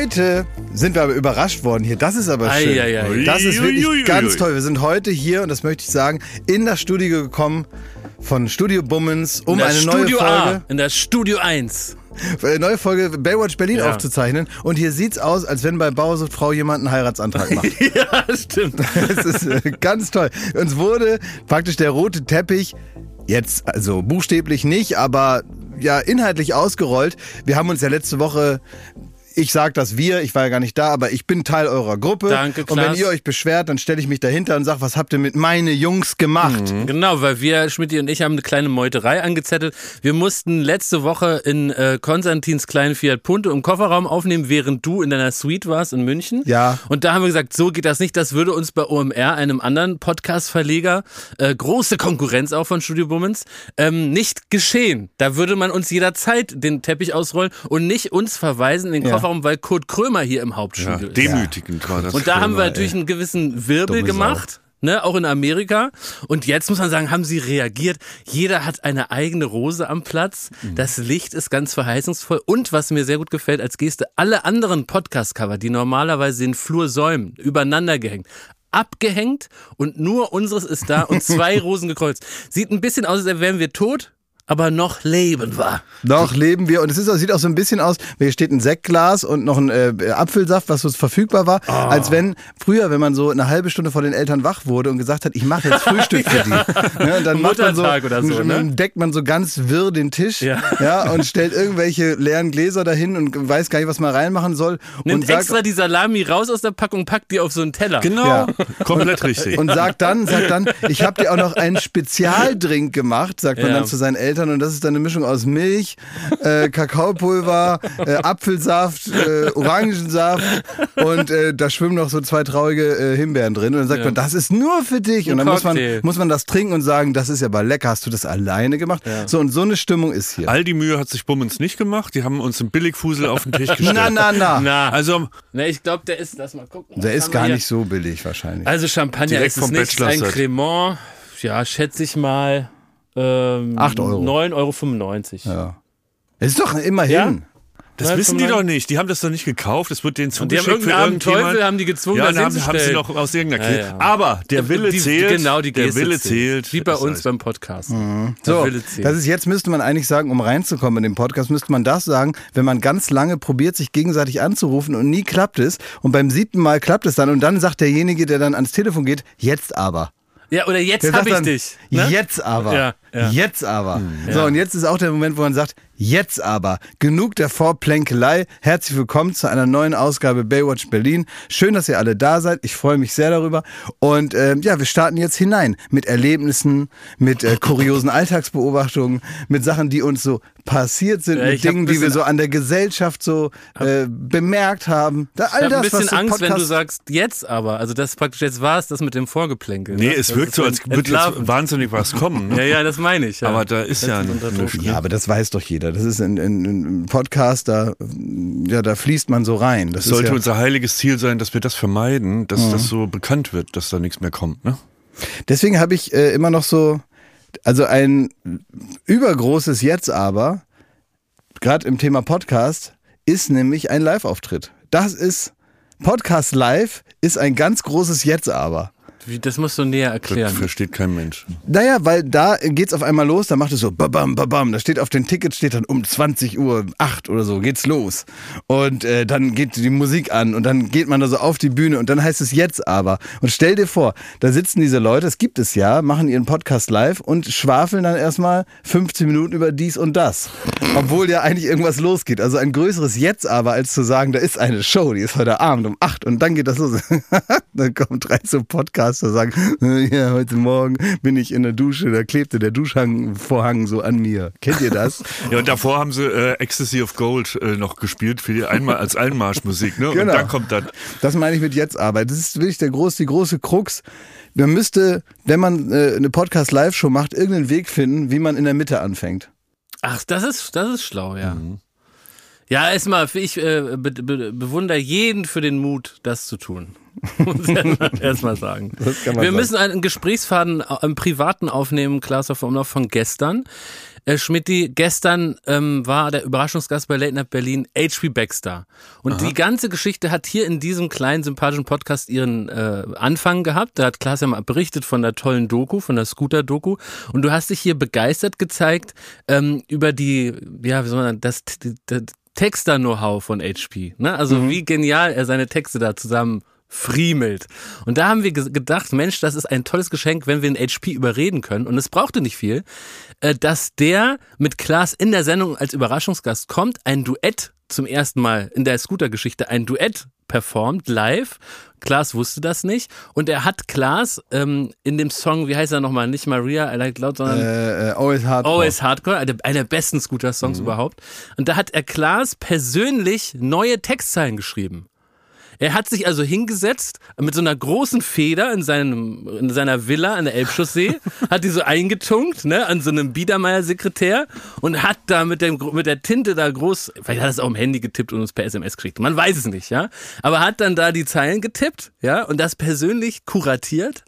Heute sind wir aber überrascht worden hier. Das ist aber schön. Ei, ei, ei. Das ist wirklich Ui, ui, ui, ganz toll. Wir sind heute hier, und das möchte ich sagen, in das Studio gekommen von Studio Bummens, um eine Studio neue A, Folge, in der Studio 1. eine neue Folge Baywatch Berlin Ja. aufzuzeichnen. Und hier sieht's aus, als wenn bei Bauersucht Frau jemand einen Heiratsantrag macht. ja, stimmt. Es ist äh, ganz toll. Uns wurde praktisch der rote Teppich jetzt, also buchstäblich nicht, aber ja inhaltlich ausgerollt. Wir haben uns ja letzte Woche ich sag das wir, ich war ja gar nicht da, aber ich bin Teil eurer Gruppe. Danke, Und wenn Klaas. ihr euch beschwert, dann stelle ich mich dahinter und sag, was habt ihr mit meine Jungs gemacht? Genau, weil wir, Schmidti und ich, haben eine kleine Meuterei angezettelt. Wir mussten letzte Woche in äh, Konstantins kleinen Fiat Punto im Kofferraum aufnehmen, während du in deiner Suite warst in München. Ja. Und da haben wir gesagt, so geht das nicht. Das würde uns bei OMR, einem anderen Podcast-Verleger, äh, große Konkurrenz auch von Studio Bummens, ähm, nicht geschehen. Da würde man uns jederzeit den Teppich ausrollen und nicht uns verweisen in den Ja. Kofferraum, weil Kurt Krömer hier im Ja, Hauptstudio ist. demütigend war das. Und da haben wir Krömer, natürlich einen gewissen Wirbel Dumme Sau. gemacht. Ne, auch in Amerika. Und jetzt muss man sagen, haben sie reagiert. Jeder hat eine eigene Rose am Platz. Mhm. Das Licht ist ganz verheißungsvoll. Und was mir sehr gut gefällt als Geste, alle anderen Podcast-Cover, die normalerweise den Flur säumen, übereinander gehängt. Abgehängt und nur unseres ist da und zwei Rosen gekreuzt. Sieht ein bisschen aus, als wären wir tot, aber noch leben wir. Noch leben wir und es ist, auch- sieht auch so ein bisschen aus, hier steht ein Sektglas und noch ein äh, Apfelsaft, was so verfügbar war, Ah. als wenn früher, wenn man so eine halbe Stunde vor den Eltern wach wurde und gesagt hat, ich mache jetzt Frühstück für die. Ne, und dann macht man so, oder so, ne? deckt man so ganz wirr den Tisch Ja. Ja, und stellt irgendwelche leeren Gläser dahin und weiß gar nicht, was man reinmachen soll. Nimmt und sagt, extra die Salami raus aus der Packung, packt die auf so einen Teller. Genau, Ja. komplett richtig. und sagt dann, sagt dann, ich habe dir auch noch einen Spezialdrink gemacht, sagt man Ja. dann zu seinen Eltern und das ist dann eine Mischung aus Milch, äh, Kakaopulver, äh, Apfelsaft, äh, Orangensaft und äh, da schwimmen noch so zwei traurige äh, Himbeeren drin und dann sagt Ja. man, das ist nur für dich und dann muss man, muss man das trinken und sagen, das ist ja aber lecker, hast du das alleine gemacht? So und so eine Stimmung ist hier. All die Mühe hat sich Bummens nicht gemacht. Die haben uns einen Billigfusel auf den Tisch gestellt. Na, na, na. Na, Also, Na, ich glaube, der ist, lass mal gucken. Der ist gar hier? nicht so billig wahrscheinlich. Also Champagner Direkt ist es nicht, ein. Cremant, ja, schätze ich mal, ähm, Acht Euro. 9,95 Euro. Ja. Es ist doch immerhin. Ja? das Nein, wissen die doch nicht. Die haben das doch nicht gekauft. Das wird denen zugeschickt für irgendjemand. Teufel, haben die gezwungen, ja, das haben, haben sie noch aus irgendeiner Ja, Kiste. ja. Aber der Wille Die- zählt. Genau, die der Geste Wille zählt. Wie bei Das uns heißt, beim Podcast. So, Der Wille zählt. das ist jetzt müsste man eigentlich sagen, um reinzukommen in den Podcast, müsste man das sagen, wenn man ganz lange probiert, sich gegenseitig anzurufen und nie klappt es und beim siebten Mal klappt es dann und dann sagt derjenige, der dann ans Telefon geht, jetzt aber. ja, oder jetzt Der hab sagt ich dann, dich. Ne? Jetzt aber. Ja, ja. Jetzt aber. So, Ja. und jetzt ist auch der Moment, wo man sagt, jetzt aber. Genug der Vorplänkelei. Herzlich willkommen zu einer neuen Ausgabe Baywatch Berlin. Schön, dass ihr alle da seid. Ich freue mich sehr darüber. Und ähm, ja, wir starten jetzt hinein mit Erlebnissen, mit äh, kuriosen Alltagsbeobachtungen, mit Sachen, die uns so passiert sind, Ja, mit ich Dingen, die wir so an der Gesellschaft so äh, bemerkt haben. Da, Ich all habe das, ein bisschen was so Angst, wenn du Podcast- sagst, jetzt aber. Also das praktisch jetzt war es das mit dem Vorgeplänkel. Nee, ne? es Das wirkt so, als würde jetzt wahnsinnig was kommen. Ja, Ne? ja, das meine ich. Ja. Aber da ist ja Druck. nichts. Ja, aber das weiß doch jeder. Das ist ein, ein, ein Podcast, da, ja, da fließt man so rein. Das sollte ja, unser heiliges Ziel sein, dass wir das vermeiden, dass das so bekannt wird, dass da nichts mehr kommt. Ne? deswegen habe ich äh, immer noch so, also ein übergroßes Jetzt aber, gerade im Thema Podcast, ist nämlich ein Live-Auftritt. Das ist, Podcast Live ist ein ganz großes Jetzt aber. Wie, das musst du näher Das erklären. versteht kein Mensch. Naja, weil da geht's auf einmal los, da macht es so babam, babam. Da steht auf den Ticket steht dann um 20 Uhr 8 oder so geht's los. Und äh, dann geht die Musik an und dann geht man da so auf die Bühne und dann heißt es jetzt aber. Und stell dir vor, da sitzen diese Leute, das gibt es ja, machen ihren Podcast live und schwafeln dann erstmal 15 Minuten über dies und das. Obwohl ja eigentlich irgendwas losgeht. Also ein größeres Jetzt aber, als zu sagen, da ist eine Show, die ist heute Abend um 8 und dann geht das los. dann kommen drei so Podcaster sagen, ja, heute Morgen bin ich in der Dusche, da klebte der Duschvorhang so an mir. Kennt ihr das? Ja, und davor haben sie äh, Ecstasy of Gold äh, noch gespielt für die Einmal als Einmarschmusik. Ne? Genau. Und dann kommt dann. Das meine ich mit jetzt Arbeit. Das ist wirklich der groß, die große Krux. Man müsste, wenn man äh, eine Podcast-Live-Show macht, irgendeinen Weg finden, wie man in der Mitte anfängt. Ach, das ist, das ist schlau, ja. Mhm. Ja, erstmal, ich äh, be be bewundere jeden für den Mut, das zu tun. Muss ich erstmal- sagen. Wir sagen. müssen einen Gesprächsfaden im Privaten aufnehmen, Klaas auf Umlauf von gestern. äh, Schmidti, gestern ähm, war der Überraschungsgast bei Late Night Berlin H.P. Baxter. Und die ganze Geschichte hat hier in diesem kleinen sympathischen Podcast ihren äh, Anfang gehabt. Da hat Klaas ja mal berichtet von der tollen Doku, von der Scooter-Doku. Und du hast dich hier begeistert gezeigt ähm, über die, ja, wie soll man das, das Texter-Know-how von HP. Ne? Also wie genial er seine Texte da zusammen friemelt. Und da haben wir ge- gedacht, Mensch, das ist ein tolles Geschenk, wenn wir den HP überreden können. Und es brauchte nicht viel, äh, dass der mit Klaas in der Sendung als Überraschungsgast kommt, ein Duett zum ersten Mal in der Scooter-Geschichte, ein Duett performt live. Klaas wusste das nicht. Und er hat Klaas ähm, in dem Song, wie heißt er nochmal, nicht Maria, I Like Loud, sondern Äh, äh, always hard. Always Hardcore, einer einer der besten Scooter-Songs überhaupt. Und da hat er Klaas persönlich neue Textzeilen geschrieben. Er hat sich also hingesetzt mit so einer großen Feder in, seinem, in seiner Villa an der Elbchaussee, hat die so eingetunkt, ne, an so einem Biedermeier-Sekretär und hat da mit, dem, mit der Tinte da groß, vielleicht hat er es auch im Handy getippt und uns per SMS geschickt. Man weiß es nicht, ja. Aber hat dann da die Zeilen getippt, ja, und das persönlich kuratiert.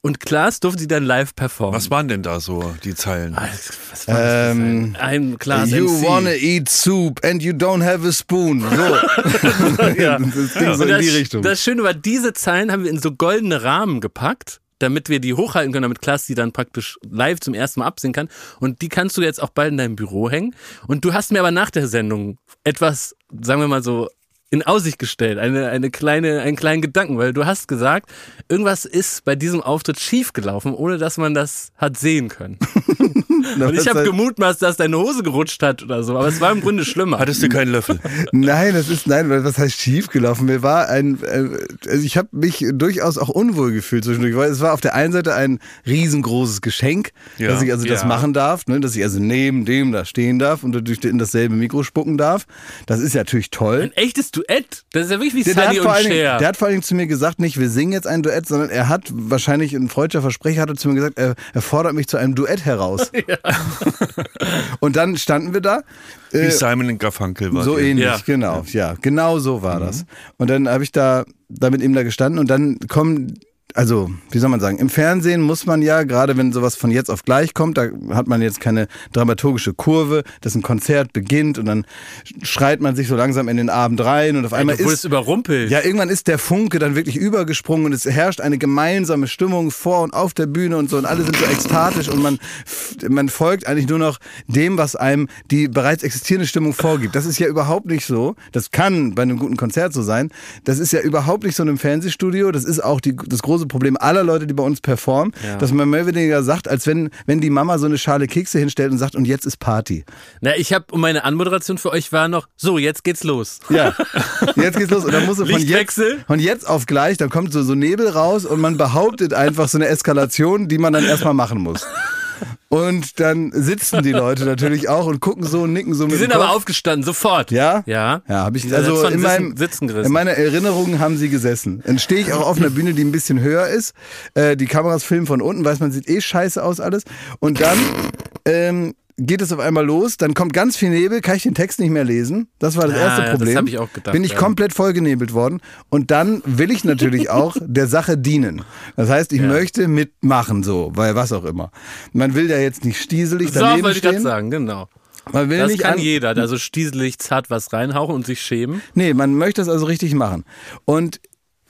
Und Klaas durfte sie dann live performen. Was waren denn da so die Zeilen? Was war das Ähm, ein, Klaas You MC. wanna eat soup and you don't have a spoon. So. Ja. Das ging so in das, die Richtung. das Schöne war, diese Zeilen haben wir in so goldene Rahmen gepackt, damit wir die hochhalten können, damit Klaas die dann praktisch live zum ersten Mal absehen kann. Und die kannst du jetzt auch bald in deinem Büro hängen. Und du hast mir aber nach der Sendung etwas, sagen wir mal so, in Aussicht gestellt, eine, eine kleine, einen kleinen Gedanken, weil du hast gesagt, irgendwas ist bei diesem Auftritt schiefgelaufen, ohne dass man das hat sehen können. Und ich habe gemutmaßt, dass deine Hose gerutscht hat oder so, aber es war im Grunde schlimmer. Hattest du keinen Löffel? Nein, das ist nein, was heißt schief gelaufen? Mir war ein, äh, also ich habe mich durchaus auch unwohl gefühlt zwischendurch, weil es war auf der einen Seite ein riesengroßes Geschenk, Ja. dass ich also das Ja. machen darf, ne, dass ich also neben dem da stehen darf und durch in dasselbe Mikro spucken darf. Das ist ja natürlich toll. Ein echtes Duett. Das ist ja wirklich wie Der, der, Sunny hat vor und allen Dingen, der hat vor allen Dingen zu mir gesagt, nicht wir singen jetzt ein Duett, sondern er hat wahrscheinlich ein freudscher Versprecher, hat er zu mir gesagt, er, er fordert mich zu einem Duett heraus. Und dann standen wir da. Wie äh, Simon und Garfunkel war so ähnlich, Ja. genau. Ja, genau so war das. Und dann habe ich da, da mit ihm da gestanden und dann kommen, also, wie soll man sagen, im Fernsehen muss man ja, gerade wenn sowas von jetzt auf gleich kommt, da hat man jetzt keine dramaturgische Kurve, dass ein Konzert beginnt und dann schreit man sich so langsam in den Abend rein und auf einmal du wurdest ist. überrumpelt. Ja, irgendwann ist der Funke dann wirklich übergesprungen und es herrscht eine gemeinsame Stimmung vor und auf der Bühne und so und alle sind so ekstatisch und man, man folgt eigentlich nur noch dem, was einem die bereits existierende Stimmung vorgibt. Das ist ja überhaupt nicht so. Das kann bei einem guten Konzert so sein. Das ist ja überhaupt nicht so in einem Fernsehstudio. Das ist auch die, das große Problem aller Leute, die bei uns performen, Ja. dass man mehr oder weniger sagt, als wenn, wenn die Mama so eine Schale Kekse hinstellt und sagt, und jetzt ist Party. Na, ich habe, und meine Anmoderation für euch war noch, so, jetzt geht's los. Ja, jetzt geht's los. Und dann muss so von jetzt, von jetzt auf gleich, dann kommt so, so Nebel raus und man behauptet einfach so eine Eskalation, die man dann erstmal machen muss. Und dann sitzen die Leute natürlich auch und gucken so und nicken so Die mit sind dem aber aufgestanden, sofort. Ja? Ja. Ja, habe ich Die sind also in, meinem, Sitzen gerissen. in meiner Erinnerung haben sie gesessen. Dann stehe ich auch auf einer Bühne, die ein bisschen höher ist. Äh, die Kameras filmen von unten, weiß man sieht eh scheiße aus alles. Und dann ähm, geht es auf einmal los, dann kommt ganz viel Nebel, kann ich den Text nicht mehr lesen. Das war das Ah, erste das Problem. hab ich auch gedacht, Bin ich ja. komplett vollgenebelt worden. Und dann will ich natürlich auch der Sache dienen. Das heißt, ich Ja. möchte mitmachen, so, weil was auch immer. Man will ja jetzt nicht stieselig So, daneben wollte ich gerade stehen. sagen, genau. Man will Das nicht kann an jeder, also stieselig zart was reinhauchen und sich schämen. Nee, man möchte das also richtig machen. Und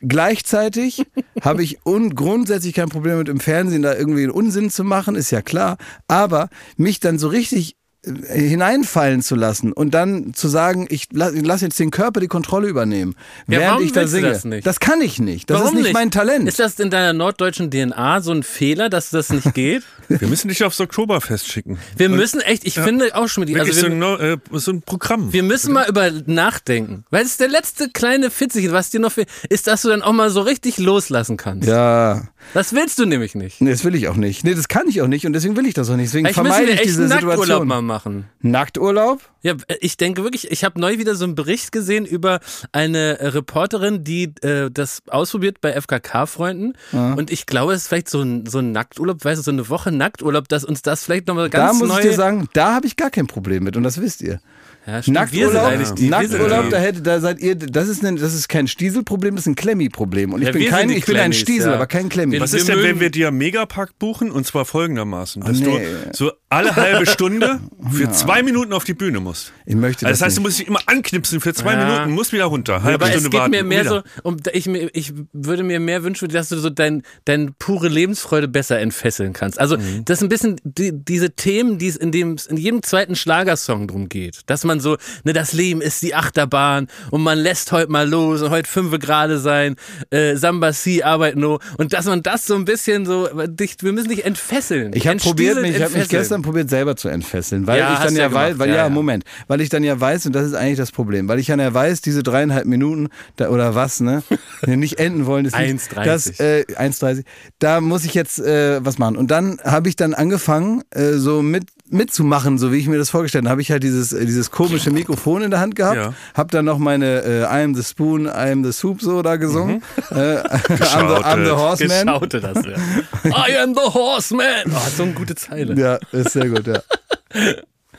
gleichzeitig habe ich un grundsätzlich kein Problem mit im Fernsehen da irgendwie einen Unsinn zu machen, ist ja klar. Aber mich dann so richtig hineinfallen zu lassen und dann zu sagen, ich lasse lass jetzt den Körper die Kontrolle übernehmen, Ja, während warum ich da singe. das nicht? kann ich nicht. Das Warum ist nicht, mein Talent. Ist das in deiner norddeutschen DNA so ein Fehler, dass das nicht geht? Wir müssen dich aufs Oktoberfest schicken. Wir müssen echt, ich finde auch schon mit also so, wir, ein, Neu- äh, so ein Programm. wir müssen mal über nachdenken. Weil es ist der letzte kleine Fitzelchen, was dir noch fehlt, ist, dass du dann auch mal so richtig loslassen kannst. ja, Das willst du nämlich nicht. nee, das will ich auch nicht. Nee, das kann ich auch nicht und deswegen will ich das auch nicht. Deswegen müssen vermeide ich diese einen Nackturlaub Situation. mal machen. Nackturlaub? Ja, ich denke wirklich, ich habe neu wieder so einen Bericht gesehen über eine äh, Reporterin, die äh, das ausprobiert bei FKK-Freunden. Und ich glaube, es ist vielleicht so ein, so ein Nackturlaub, weißt du, so eine Woche Nackturlaub, dass uns das vielleicht nochmal Da ganz muss neu... ich dir sagen, da habe ich gar kein Problem mit und das wisst ihr. Ja, stimmt, Nackturlaub, die- wir sind Nackturlaub da hätte, da seid ihr, das ist, ein, das ist kein Stieselproblem, das ist ein Klemmi-Problem. Und ich Ja, bin kein, ich bin ein Klemmis, Stiesel, ja. aber kein Klemmi. Was ist denn, wenn wir dir Megapack buchen und zwar folgendermaßen, dass nee. du so alle halbe Stunde für zwei Minuten auf die Bühne musst. Ich möchte Also das das heißt, du musst dich immer anknipsen für zwei Ja. Minuten, musst wieder runter, halbe Aber Stunde es geht warten. mir mehr wieder. so, um, ich, ich würde mir mehr wünschen, dass du so dein, dein pure Lebensfreude besser entfesseln kannst. Also Mhm. das ist ein bisschen die, diese Themen, die es in dem in jedem zweiten Schlagersong drum geht, dass man so, ne, das Leben ist die Achterbahn und man lässt heute mal los und heute fünf gerade sein, äh, Samba Si, Arbeit no und dass man das so ein bisschen so, dich, wir müssen dich entfesseln. Ich habe probiert, mich, ich habe mich gestern probiert, selber zu entfesseln, weil Ja, ich dann ja, ja weiß, weil Ja, ja. Moment, weil ich dann ja weiß und das ist eigentlich das Problem, weil ich dann ja weiß, diese dreieinhalb Minuten da, oder was, ne, nicht enden wollen, ist nicht, 1,30. das äh, 1,30. Da muss ich jetzt äh, was machen und dann habe ich dann angefangen, äh, so mit mitzumachen, so wie ich mir das vorgestellt habe, habe ich halt dieses äh, dieses komische Mikrofon in der Hand gehabt, Ja. habe dann noch meine äh, I am the Spoon, I am the Soup so da gesungen, äh, I'm, the, I'm the Horseman. Geschaute das, ja. I am the horseman. Oh, so eine gute Zeile. Ja, ist sehr gut, ja.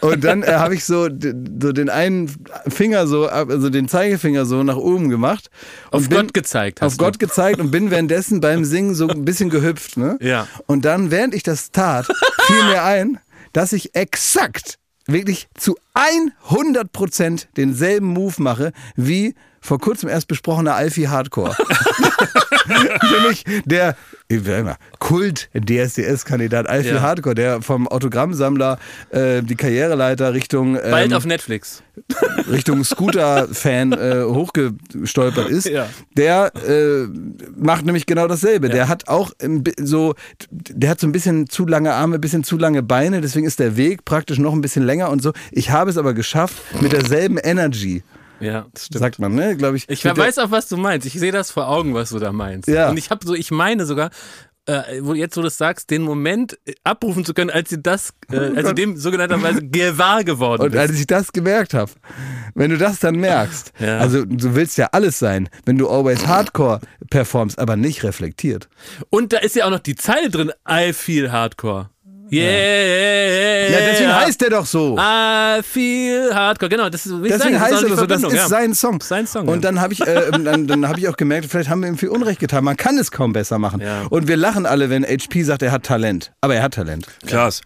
Und dann äh, habe ich so, so den einen Finger so, also den Zeigefinger so nach oben gemacht. Und Auf Gott gezeigt hast Auf Gott gezeigt und bin währenddessen beim Singen so ein bisschen gehüpft. Ne? Ja. Und dann, während ich das tat, fiel mir ein, dass ich exakt, wirklich zu 100 Prozent denselben Move mache wie vor kurzem erst besprochener Alfie Hardcore. Nämlich der Kult-DSDS-Kandidat Alfie Ja. Hardcore, der vom Autogrammsammler äh, die Karriereleiter Richtung, ähm, Bald auf Netflix. Richtung Scooter-Fan äh, hochgestolpert ist, Ja. der äh, macht nämlich genau dasselbe. Der hat auch so, der hat so ein bisschen zu lange Arme, ein bisschen zu lange Beine, deswegen ist der Weg praktisch noch ein bisschen länger und so. Ich habe es aber geschafft mit derselben Energy, Ja, das stimmt. sagt man, ne? Glaube ich. Ich weiß auch, was du meinst. Ich sehe das vor Augen, was du da meinst. Ja. Und ich habe so, ich meine sogar, äh, wo jetzt, wo du das sagst, den Moment äh, abrufen zu können, als sie das, äh, als du dem sogenannterweise gewahr geworden Und bist. als ich das gemerkt habe, wenn du das dann merkst, Ja. also du willst ja alles sein, wenn du always Hardcore performst, aber nicht reflektiert. Und da ist ja auch noch die Zeile drin, I feel hardcore. Yeah, yeah, Ja, deswegen heißt der doch so. I feel hardcore. Genau, das ist, Deswegen sage, das heißt ist er doch so, das ist ja. sein Song. Sein Song, Und ja. dann habe ich, äh, dann, dann hab ich auch gemerkt, vielleicht haben wir ihm viel Unrecht getan. Man kann es kaum besser machen. Ja. Und wir lachen alle, wenn HP sagt, er hat Talent. Aber er hat Talent. Klaas,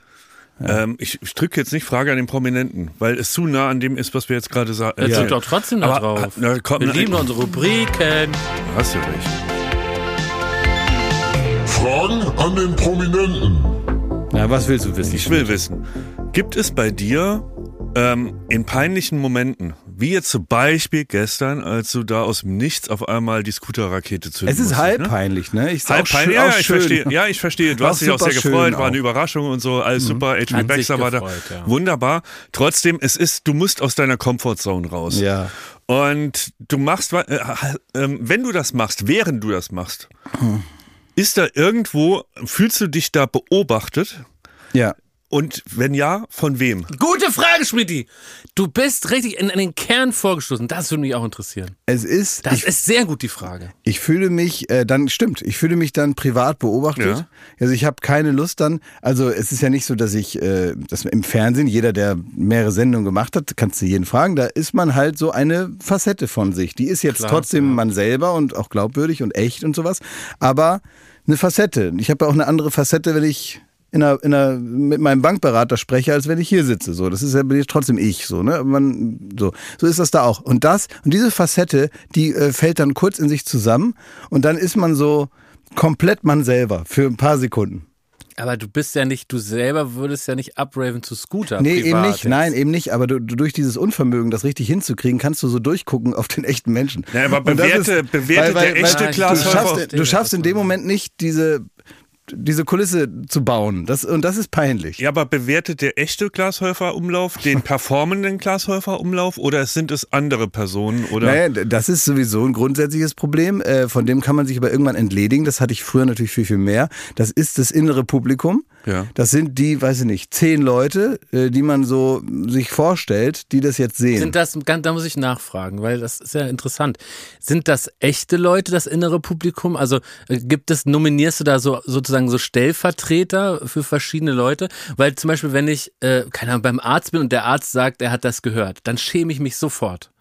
ähm, ich, ich drücke jetzt nicht Frage an den Prominenten, weil es zu nah an dem ist, was wir jetzt gerade sagen. Jetzt sind doch trotzdem noch Aber, drauf. na, komm, Wir na, lieben unsere Rubriken. Hast du recht. Fragen an den Prominenten. Ja, was willst du wissen? Ich will wissen, gibt es bei dir ähm, in peinlichen Momenten, wie jetzt zum Beispiel gestern, als du da aus dem Nichts auf einmal die Scooter-Rakete zünden es ist musstest, halb ne? peinlich, ne? Ich Halb auch peinlich, ja, auch ja, ich schön. verstehe. Ja, ich verstehe. Du War hast dich auch sehr gefreut, schön war eine auch. Mhm. Überraschung und so, alles super. HB Hat Baxter war da. ja. Wunderbar. Trotzdem, es ist, du musst aus deiner Comfortzone raus. Ja. Und du machst, äh, ähm, wenn du das machst, während du das machst, Hm. Ist da irgendwo, fühlst du dich da beobachtet? Ja. Und wenn ja, von wem? Gute Frage, Schmidti. Du bist richtig in, in den Kern vorgestoßen. Das würde mich auch interessieren. Es ist, Das ich, ist sehr gut die Frage. ich fühle mich, äh, dann stimmt, ich fühle mich dann privat beobachtet. Ja. Also ich habe keine Lust dann, also es ist ja nicht so, dass ich, äh, dass im Fernsehen, jeder, der mehrere Sendungen gemacht hat, kannst du jeden fragen, da ist man halt so eine Facette von sich. Die ist jetzt Klar, trotzdem man selber und auch glaubwürdig und echt und sowas, aber eine Facette. Ich habe ja auch eine andere Facette, wenn ich in einer, in einer, mit meinem Bankberater spreche, als wenn ich hier sitze. So, das ist ja bin ich trotzdem ich. So, ne? Man, so, so ist das da auch. Und das und diese Facette, die äh, fällt dann kurz in sich zusammen und dann ist man so komplett man selber für ein paar Sekunden. Aber du bist ja nicht, du selber würdest ja nicht upraven zu Scooter. Nee, eben nicht. jetzt. Nein, eben nicht. Aber du, du, durch dieses Unvermögen, das richtig hinzukriegen, kannst du so durchgucken auf den echten Menschen. Ja, aber Und das bewerte- bewerte der echte Ah, ich- Klaas du schaffst, du schaffst in dem Moment nicht diese diese Kulisse zu bauen. Das, und das ist peinlich. Ja, aber bewertet der echte Glashäufer-Umlauf den performenden Glashäufer-Umlauf oder sind es andere Personen? Oder? Naja, das ist sowieso ein grundsätzliches Problem. Äh, Von dem kann man sich aber irgendwann entledigen. Das hatte ich früher natürlich viel, viel mehr. Das ist das innere Publikum. Ja. Das sind die, weiß ich nicht, zehn Leute, äh, die man so sich vorstellt, die das jetzt sehen. Sind das, da muss ich nachfragen, weil das ist ja interessant. Sind das echte Leute, das innere Publikum? Also äh, gibt es, nominierst du da so sozusagen sozusagen so Stellvertreter für verschiedene Leute, weil zum Beispiel, wenn ich, äh, keine Ahnung, beim Arzt bin und der Arzt sagt, er hat das gehört, dann schäme ich mich sofort.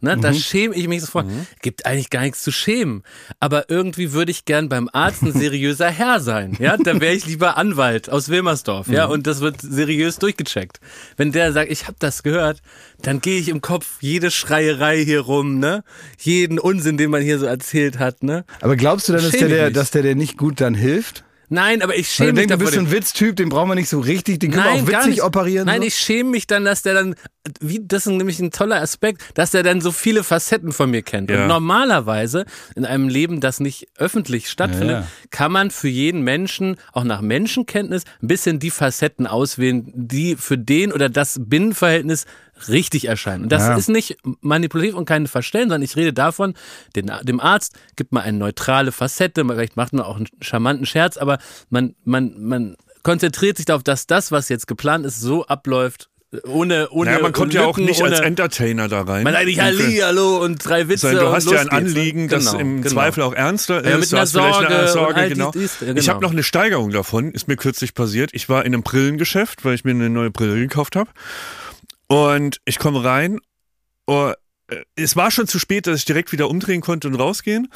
Ne, Da schäme ich mich sofort. Gibt eigentlich gar nichts zu schämen. Aber irgendwie würde ich gern beim Arzt ein seriöser Herr sein. Ja, da wäre ich lieber Anwalt aus Wilmersdorf. Ja, und das wird seriös durchgecheckt. Wenn der sagt, ich habe das gehört, dann gehe ich im Kopf jede Schreierei hier rum, ne? Jeden Unsinn, den man hier so erzählt hat, ne? Aber glaubst du dann, dass der, der, dass der, der nicht gut dann hilft? Nein, aber ich schäme mich denkst, du bist ein Witztyp, den brauchen wir nicht so richtig, den können wir auch witzig operieren. Nein, so. ich schäme mich dann, dass der dann, wie, das ist nämlich ein toller Aspekt, dass der dann so viele Facetten von mir kennt. Ja. Und normalerweise in einem Leben, das nicht öffentlich stattfindet, Ja, ja. kann man für jeden Menschen, auch nach Menschenkenntnis, ein bisschen die Facetten auswählen, die für den oder das Binnenverhältnis richtig erscheinen. Und das Ja. ist nicht manipulativ und kein Verstellen, sondern ich rede davon, den, dem Arzt gibt man eine neutrale Facette, vielleicht macht man auch einen charmanten Scherz, aber man, man, man konzentriert sich darauf, dass das, was jetzt geplant ist, so abläuft, ohne, ohne Naja, man kommt ja auch Lücken, nicht ohne, als Entertainer da rein. man eigentlich Halli, hallo und drei Witze Sondern du hast ja ein ne? Anliegen, das Genau, im genau. Zweifel auch ernster ist. Ja, mit einer Sorge eine Sorge, all genau. dies, ja, Ich genau. habe noch eine Steigerung davon, ist mir kürzlich passiert. Ich war in einem Brillengeschäft, weil ich mir eine neue Brille gekauft habe. Und ich komme rein. Oh, äh, es war schon zu spät, dass ich direkt wieder umdrehen konnte und rausgehen.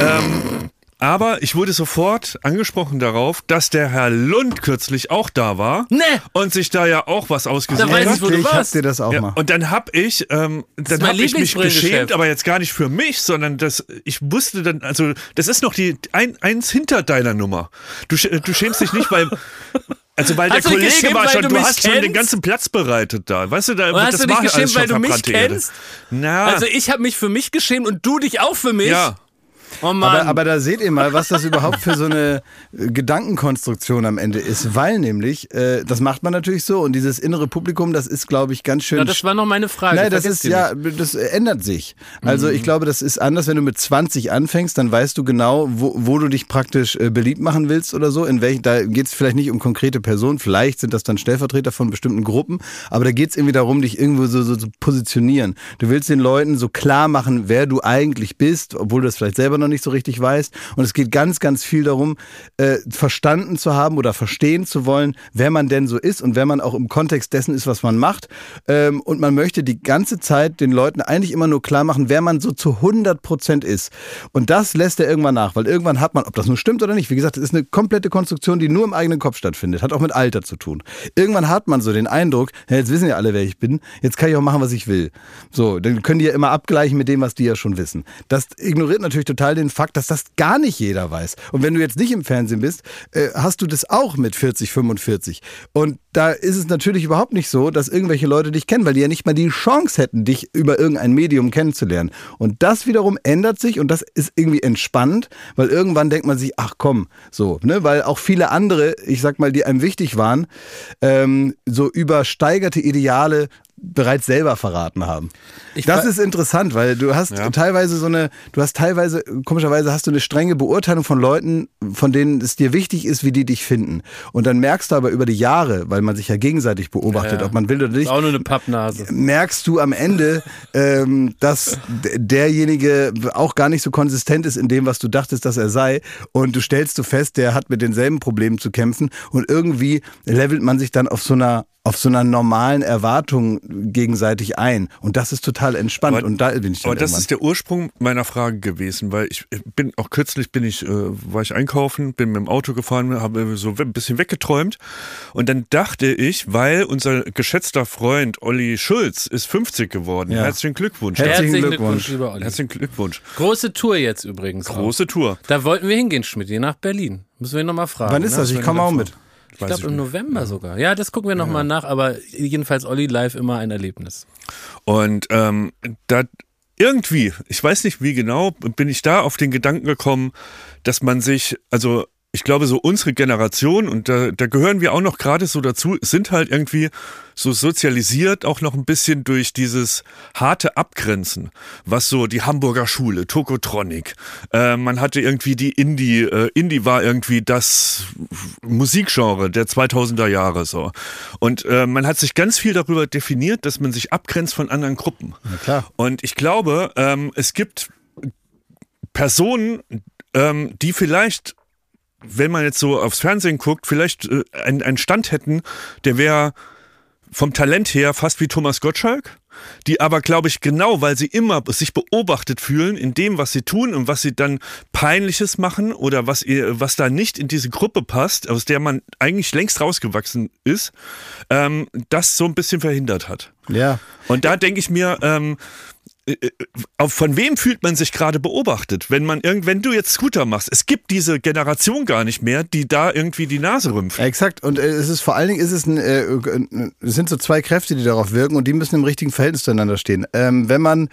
ähm, aber ich wurde sofort angesprochen darauf, dass der Herr Lund kürzlich auch da war Nee. und sich da ja auch was ausgesucht Da weiß hat. ich, wo du ich hab warst. dir das auch Ja, mal. und dann hab ich, ähm, dann mein hab ich mich Lieblingsbrillengeschäft. geschämt, aber jetzt gar nicht für mich, sondern das, ich wusste dann, also das ist noch die ein, eins hinter deiner Nummer. Du, sch- du schämst dich nicht, weil also weil der Hast dich Kollege war schon, du du, hast schon den kennst? ganzen Platz bereitet da, weißt du, da Und hast das du dich geschämt, weil du mich kennst? Na, Also ich habe mich für mich geschämt und du dich auch für mich. ja. Oh. Aber, aber da seht ihr mal, was das überhaupt für so eine äh, Gedankenkonstruktion am Ende ist. Weil nämlich, äh, das macht man natürlich so und dieses innere Publikum, das ist, glaube ich, ganz schön ja, das war noch meine Frage. Nein, das ist ja, das ändert sich. Also Mhm. ich glaube, das ist anders, wenn du mit 20 anfängst, dann weißt du genau, wo, wo du dich praktisch äh, beliebt machen willst oder so. In welchen, da geht es vielleicht nicht um konkrete Personen, vielleicht sind das dann Stellvertreter von bestimmten Gruppen, aber da geht es irgendwie darum, dich irgendwo so, so zu positionieren. Du willst den Leuten so klar machen, wer du eigentlich bist, obwohl du das vielleicht selber noch nicht so richtig weißt. Und es geht ganz, ganz viel darum, äh, verstanden zu haben oder verstehen zu wollen, wer man denn so ist und wer man auch im Kontext dessen ist, was man macht. Ähm, und man möchte die ganze Zeit den Leuten eigentlich immer nur klar machen, wer man so zu 100 Prozent ist. Und das lässt er irgendwann nach, weil irgendwann hat man, ob das nun stimmt oder nicht, wie gesagt, das ist eine komplette Konstruktion, die nur im eigenen Kopf stattfindet, hat auch mit Alter zu tun. Irgendwann hat man so den Eindruck, ja, jetzt wissen ja alle, wer ich bin, jetzt kann ich auch machen, was ich will. So, dann können die ja immer abgleichen mit dem, was die ja schon wissen. Das ignoriert natürlich total den Fakt, dass das gar nicht jeder weiß. Und wenn du jetzt nicht im Fernsehen bist, äh, hast du das auch mit 40, 45. Und da ist es natürlich überhaupt nicht so, dass irgendwelche Leute dich kennen, weil die ja nicht mal die Chance hätten, dich über irgendein Medium kennenzulernen. Und das wiederum ändert sich und das ist irgendwie entspannt, weil irgendwann denkt man sich, ach komm, so, ne, weil auch viele andere, ich sag mal, die einem wichtig waren, ähm, so übersteigerte Ideale bereits selber verraten haben. Ich das ist interessant, weil du hast Ja. teilweise so eine, du hast teilweise, komischerweise hast du eine strenge Beurteilung von Leuten, von denen es dir wichtig ist, wie die dich finden. Und dann merkst du aber über die Jahre, weil man sich ja gegenseitig beobachtet, Ja. ob man will oder nicht, Ist auch nur eine Pappnase. merkst du am Ende, ähm, dass derjenige auch gar nicht so konsistent ist in dem, was du dachtest, dass er sei. Und du stellst du fest, der hat mit denselben Problemen zu kämpfen. Und irgendwie levelt man sich dann auf so einer auf so einer normalen Erwartung gegenseitig ein. Und das ist total entspannt. Aber- und da bin ich dann Aber das ist der Ursprung meiner Frage gewesen, weil ich bin auch kürzlich bin ich äh, war ich einkaufen, bin mit dem Auto gefahren, habe so ein bisschen weggeträumt und dann dachte ich, weil unser geschätzter Freund Olli Schulz ist 50 geworden. Ja. Herzlichen Glückwunsch. Herzlichen Herzlichen Glückwunsch. Glückwunsch, lieber Olli. Herzlichen Glückwunsch. Große Tour jetzt übrigens. auch. Große Tour. Da wollten wir hingehen, Schmidt, nach Berlin. Müssen wir nochmal fragen. Wann ist ne? das? Ich komme auch mit. Ich glaube im November sogar. Ja, das gucken wir nochmal nach, aber jedenfalls Olli live immer ein Erlebnis. Und ähm, da irgendwie, ich weiß nicht wie genau, bin ich da auf den Gedanken gekommen, dass man sich, also ich glaube, so unsere Generation, und da, da gehören wir auch noch gerade so dazu, sind halt irgendwie so sozialisiert auch noch ein bisschen durch dieses harte Abgrenzen, was so die Hamburger Schule, Tokotronic, äh, man hatte irgendwie die Indie, äh, Indie war irgendwie das Musikgenre der 2000er Jahre so. Und äh, man hat sich ganz viel darüber definiert, dass man sich abgrenzt von anderen Gruppen. Na klar. Und ich glaube, ähm, es gibt Personen, ähm, die vielleicht wenn man jetzt so aufs Fernsehen guckt, vielleicht äh, einen, einen Stand hätten, der wäre vom Talent her fast wie Thomas Gottschalk, die aber, glaube ich, genau, weil sie immer sich beobachtet fühlen in dem, was sie tun und was sie dann peinliches machen oder was ihr, was da nicht in diese Gruppe passt, aus der man eigentlich längst rausgewachsen ist, ähm, das so ein bisschen verhindert hat. Ja. Und da denke ich mir, ähm, äh, äh, von wem fühlt man sich gerade beobachtet, wenn man irgend, wenn du jetzt Scooter machst? Es gibt diese Generation gar nicht mehr, die da irgendwie die Nase rümpft. Exakt. Und äh, es ist vor allen Dingen ist es ein, äh, äh, sind so zwei Kräfte, die darauf wirken und die müssen im richtigen Verhältnis zueinander stehen. Ähm, wenn man,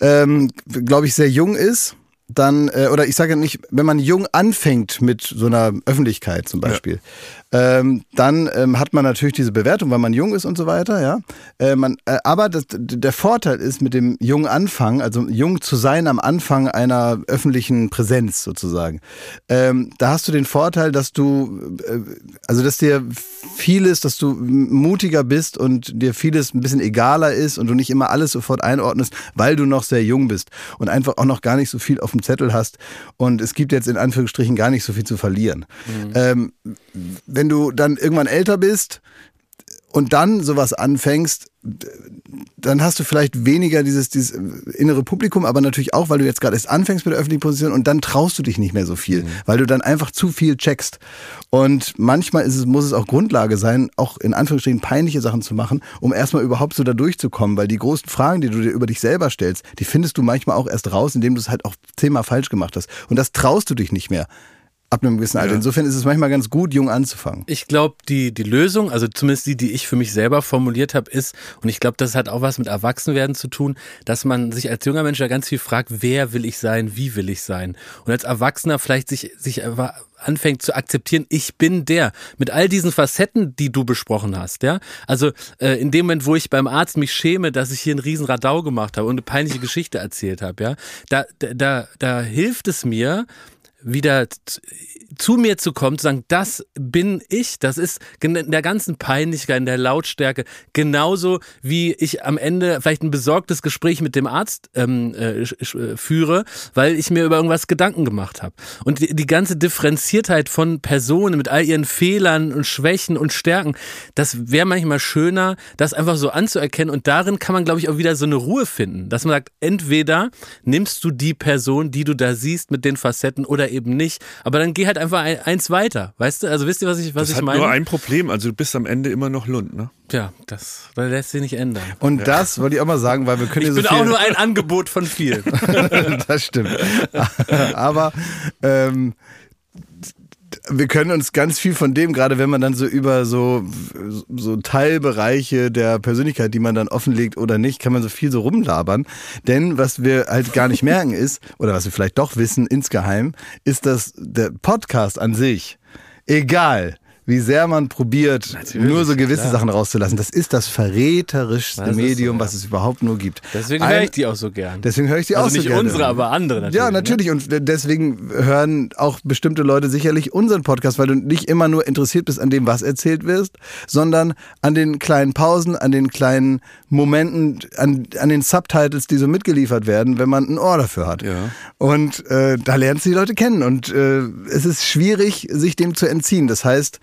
ähm, glaube ich, sehr jung ist, dann, äh, oder ich sage nicht, wenn man jung anfängt mit so einer Öffentlichkeit zum Beispiel, ähm, dann ähm, hat man natürlich diese Bewertung, weil man jung ist und so weiter, ja. Äh, man, äh, aber das, der Vorteil ist mit dem jungen Anfang, also jung zu sein am Anfang einer öffentlichen Präsenz sozusagen, ähm, da hast du den Vorteil, dass du, äh, also dass dir vieles, dass du mutiger bist und dir vieles ein bisschen egaler ist und du nicht immer alles sofort einordnest, weil du noch sehr jung bist und einfach auch noch gar nicht so viel auf dem Zettel hast und es gibt jetzt in Anführungsstrichen gar nicht so viel zu verlieren. Ähm, wenn du dann irgendwann älter bist und dann sowas anfängst, dann hast du vielleicht weniger dieses, dieses innere Publikum, aber natürlich auch, weil du jetzt gerade erst anfängst mit der öffentlichen Position und dann traust du dich nicht mehr so viel, weil du dann einfach zu viel checkst. Und manchmal ist es, muss es auch Grundlage sein, auch in Anführungsstrichen peinliche Sachen zu machen, um erstmal überhaupt so da durchzukommen, weil die großen Fragen, die du dir über dich selber stellst, die findest du manchmal auch erst raus, indem du es halt auch zehnmal falsch gemacht hast. Und das traust du dich nicht mehr. Ab einem gewissen Alter. Insofern ist es manchmal ganz gut, jung anzufangen. Ich glaube, die, die Lösung, also zumindest die, die ich für mich selber formuliert habe, ist, und ich glaube, das hat auch was mit Erwachsenwerden zu tun, dass man sich als junger Mensch ja ganz viel fragt, wer will ich sein, wie will ich sein? Und als Erwachsener vielleicht sich, sich anfängt zu akzeptieren, ich bin der, mit all diesen Facetten, die du besprochen hast, ja. Also äh, in dem Moment, wo ich beim Arzt mich schäme, dass ich hier einen riesen Radau gemacht habe und eine peinliche Geschichte erzählt habe, ja, da, da, da hilft es mir, wieder zu mir zu kommen, zu sagen, das bin ich, das ist in der ganzen Peinlichkeit, in der Lautstärke, genauso wie ich am Ende vielleicht ein besorgtes Gespräch mit dem Arzt ähm, äh, äh, führe, weil ich mir über irgendwas Gedanken gemacht habe. Und die, die ganze Differenziertheit von Personen mit all ihren Fehlern und Schwächen und Stärken, das wäre manchmal schöner, das einfach so anzuerkennen und darin kann man, glaube ich, auch wieder so eine Ruhe finden, dass man sagt, entweder nimmst du die Person, die du da siehst mit den Facetten oder eben nicht, aber dann geh halt einfach ein, eins weiter, weißt du? Also wisst ihr, was ich, was Das ich hat meine? nur ein Problem, also du bist am Ende immer noch Lund, ne? Tja, das, das lässt sich nicht ändern. Und das wollte ich auch mal sagen, weil wir können Ich ja so bin viel auch nur ein Angebot von vielen. das stimmt. Aber ähm, wir können uns ganz viel von dem, gerade wenn man dann so über so, so Teilbereiche der Persönlichkeit, die man dann offenlegt oder nicht, kann man so viel so rumlabern. Denn was wir halt gar nicht merken ist, oder was wir vielleicht doch wissen insgeheim, ist, dass der Podcast an sich, egal wie sehr man probiert, Natürlich, nur so gewisse klar. Sachen rauszulassen, das ist das verräterischste Das ist so, Medium, ja. was es überhaupt nur gibt. Deswegen höre ich die auch so gern. Deswegen höre ich die also auch so nicht gerne. unsere, aber andere natürlich. Ja, ne? natürlich. Und deswegen hören auch bestimmte Leute sicherlich unseren Podcast, weil du nicht immer nur interessiert bist an dem, was erzählt wirst, sondern an den kleinen Pausen, an den kleinen Momenten, an, an den Subtitles, die so mitgeliefert werden, wenn man ein Ohr dafür hat. Ja. Und äh, da lernst du die Leute kennen. Und äh, es ist schwierig, sich dem zu entziehen. Das heißt,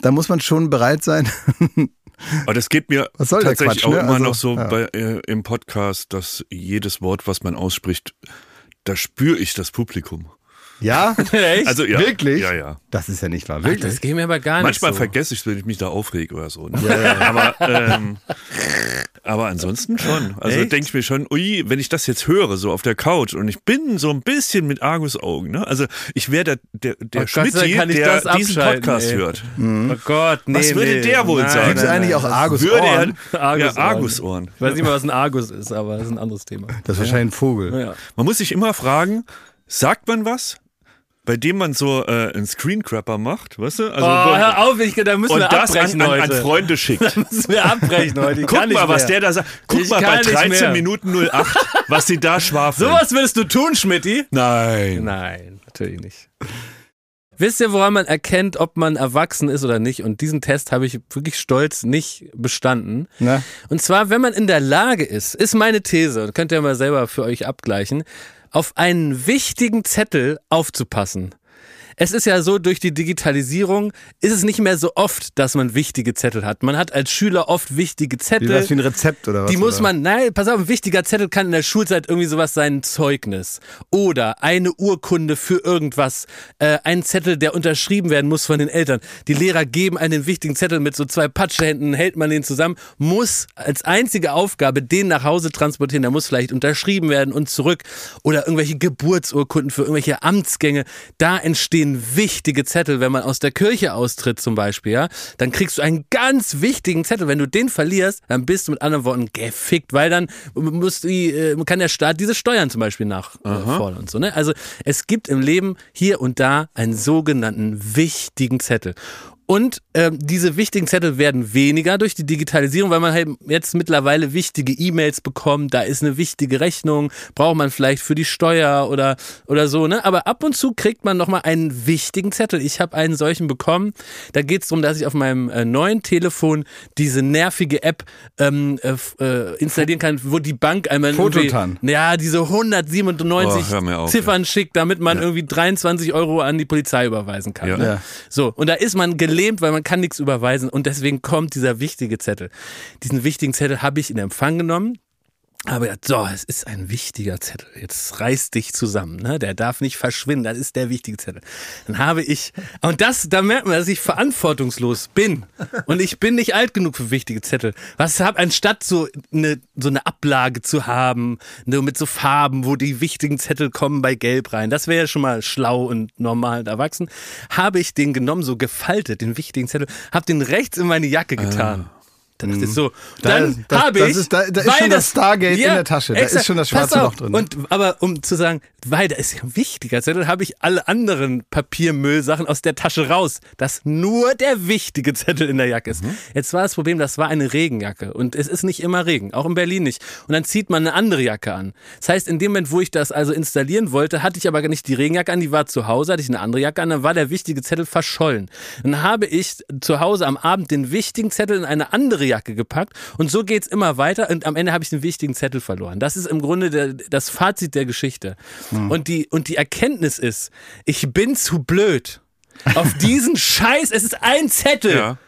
da muss man schon bereit sein. Aber das geht mir Was soll der tatsächlich Quatsch, auch ne? immer Also, noch so ja. bei, äh, im Podcast, dass jedes Wort, was man ausspricht, da spüre ich das Publikum. Ja? Echt? Also ja, Wirklich? Ja, ja. Das ist ja nicht wahr. Ach, Wirklich? das geht mir aber gar nicht Manchmal so. vergesse ich es, wenn ich mich da aufrege oder so. Ne? Aber, ähm, aber ansonsten schon. Also denke ich mir schon, ui, wenn ich das jetzt höre, so auf der Couch und ich bin so ein bisschen mit Argusaugen. Ne? Also ich wäre der, der, der Oh ich der das diesen Podcast ey. hört. Oh Gott, nee, Was würde nee. der wohl nein, sagen? Gibt's Nein, eigentlich auch er, Argusohren? ja, Argusohren. Argusohren. Ich weiß nicht mal, was ein Argus ist, aber das ist ein anderes Thema. Das ist wahrscheinlich ein Vogel. Ja. Man muss sich immer fragen, sagt man was, bei dem man so äh, einen Screencrapper macht, weißt du? Also, Oh, hör auf, ich, da müssen und wir das abbrechen an, an, an. Freunde schickt. Da müssen wir abbrechen heute. Ich Guck kann nicht mal, was der da sagt. Guck Ich mal bei nicht 13 mehr. Minuten 08, was sie da schwafeln. Sowas würdest du tun, Schmidti? Nein. Nein, natürlich nicht. Wisst ihr, woran man erkennt, ob man erwachsen ist oder nicht? Und diesen Test habe ich wirklich stolz nicht bestanden. Na? Und zwar, wenn man in der Lage ist, ist meine These, und könnt ihr mal selber für euch abgleichen, auf einen wichtigen Zettel aufzupassen. Es ist ja so, durch die Digitalisierung ist es nicht mehr so oft, dass man wichtige Zettel hat. Man hat als Schüler oft wichtige Wie Zettel. was wie ein Rezept oder was? Die muss oder? man, nein, pass auf, ein wichtiger Zettel kann in der Schulzeit irgendwie sowas sein, ein Zeugnis. Oder eine Urkunde für irgendwas. Äh, ein Zettel, der unterschrieben werden muss von den Eltern. Die Lehrer geben einen wichtigen Zettel mit so zwei Patschehänden, hält man den zusammen, muss als einzige Aufgabe den nach Hause transportieren. Der muss vielleicht unterschrieben werden und zurück. Oder irgendwelche Geburtsurkunden für irgendwelche Amtsgänge. Da entstehen wichtige Zettel, wenn man aus der Kirche austritt zum Beispiel, ja. Dann kriegst du einen ganz wichtigen Zettel. Wenn du den verlierst, dann bist du mit anderen Worten gefickt, weil dann muss die, äh, kann der Staat diese Steuern zum Beispiel nachfordern und so. Ne? Also es gibt im Leben hier und da einen sogenannten wichtigen Zettel. Und ähm, diese wichtigen Zettel werden weniger durch die Digitalisierung, weil man halt jetzt mittlerweile wichtige E-Mails bekommt, da ist eine wichtige Rechnung, braucht man vielleicht für die Steuer oder, oder so. Ne? Aber ab und zu kriegt man nochmal einen wichtigen Zettel. Ich habe einen solchen bekommen. Da geht es darum, dass ich auf meinem äh, neuen Telefon diese nervige App ähm, äh, äh, installieren kann, wo die Bank einmal Fototan. ja, diese 197 Oh, auf, Ziffern schickt, damit man irgendwie 23 Euro an die Polizei überweisen kann. Ja. Ne? Ja. So, und da ist man gelähmt, weil man kann nichts überweisen und deswegen kommt dieser wichtige Zettel. Diesen wichtigen Zettel habe ich in Empfang genommen. Aber ja, so, es ist ein wichtiger Zettel. Jetzt reiß dich zusammen, ne? Der darf nicht verschwinden. Das ist der wichtige Zettel. Dann habe ich, und das, da merkt man, dass ich verantwortungslos bin. Und ich bin nicht alt genug für wichtige Zettel. Was habe, anstatt so eine, so eine Ablage zu haben, nur mit so Farben, wo die wichtigen Zettel kommen bei Gelb rein. Das wäre ja schon mal schlau und normal und erwachsen. Habe ich den genommen, so gefaltet, den wichtigen Zettel, habe den rechts in meine Jacke getan. Dann dachte ich so, Da- dann das- habe das ich. ist- da- da ist weil schon das Stargate in der Tasche. Da ist schon das schwarze. Loch drin. Und, aber um zu sagen, weil da ist ja ein wichtiger Zettel, habe ich alle anderen Papiermüllsachen aus der Tasche raus, dass nur der wichtige Zettel in der Jacke ist. Jetzt war das Problem, das war eine Regenjacke und es ist nicht immer Regen, auch in Berlin nicht. Und dann zieht man eine andere Jacke an. Das heißt, in dem Moment, wo ich das also installieren wollte, hatte ich aber nicht die Regenjacke an, die war zu Hause, hatte ich eine andere Jacke an, dann war der wichtige Zettel verschollen. Dann habe ich zu Hause am Abend den wichtigen Zettel in eine andere Jacke gepackt und so geht's immer weiter und am Ende habe ich den wichtigen Zettel verloren. Das ist im Grunde der, das Fazit der Geschichte. Und, die, und die Erkenntnis ist, ich bin zu blöd. Auf diesen Scheiß, es ist ein Zettel. Ja.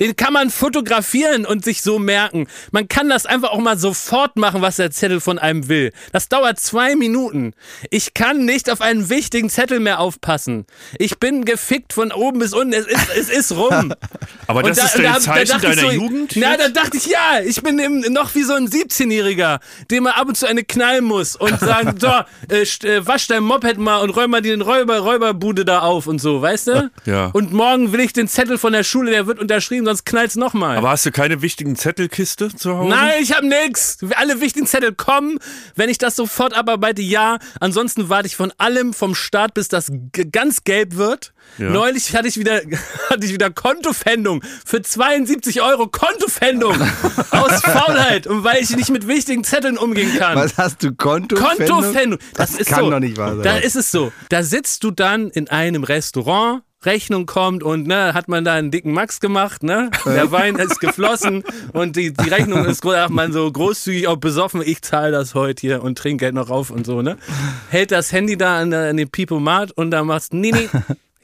Den kann man fotografieren und sich so merken. Man kann das einfach auch mal sofort machen, was der Zettel von einem will. Das dauert zwei Minuten. Ich kann nicht auf einen wichtigen Zettel mehr aufpassen. Ich bin gefickt von oben bis unten. Es ist, es ist rum. Aber das ist da- dein da- da Zeichen dachte ich deiner so, Jugend? Na, da dachte ich, ja, ich bin eben noch wie so ein 17-Jähriger, dem man ab und zu eine knallen muss und sagen, so, äh, äh, wasch dein Moped mal und räum mal die Räuber, Räuberbude da auf und so, weißt du? Ja. Und morgen will ich den Zettel von der Schule, der wird unterschrieben, sonst knallt's nochmal. Aber hast du keine wichtigen Zettelkiste zu Hause? Nein, ich hab nix. Alle wichtigen Zettel kommen. Wenn ich das sofort abarbeite, ja. Ansonsten warte ich von allem vom Start, bis das ganz gelb wird. Ja. Neulich hatte ich wieder, hatte ich wieder Kontofendung. Für 72 Euro Kontofendung. aus Faulheit. Und weil ich nicht mit wichtigen Zetteln umgehen kann. Was hast du? Konto? Kontofendung. Das, ist kann so. doch nicht wahr sein. Da ist es so. Da sitzt du dann in einem Restaurant. Rechnung kommt und ne, hat man da einen dicken Max gemacht, ne? Der Wein ist geflossen und die, die Rechnung ist groß, ach, man so großzügig auch besoffen, ich zahle das heute hier und trinke Geld noch auf und so, ne? Hält das Handy da an, der- an den Pipomat und dann machst nee, nee.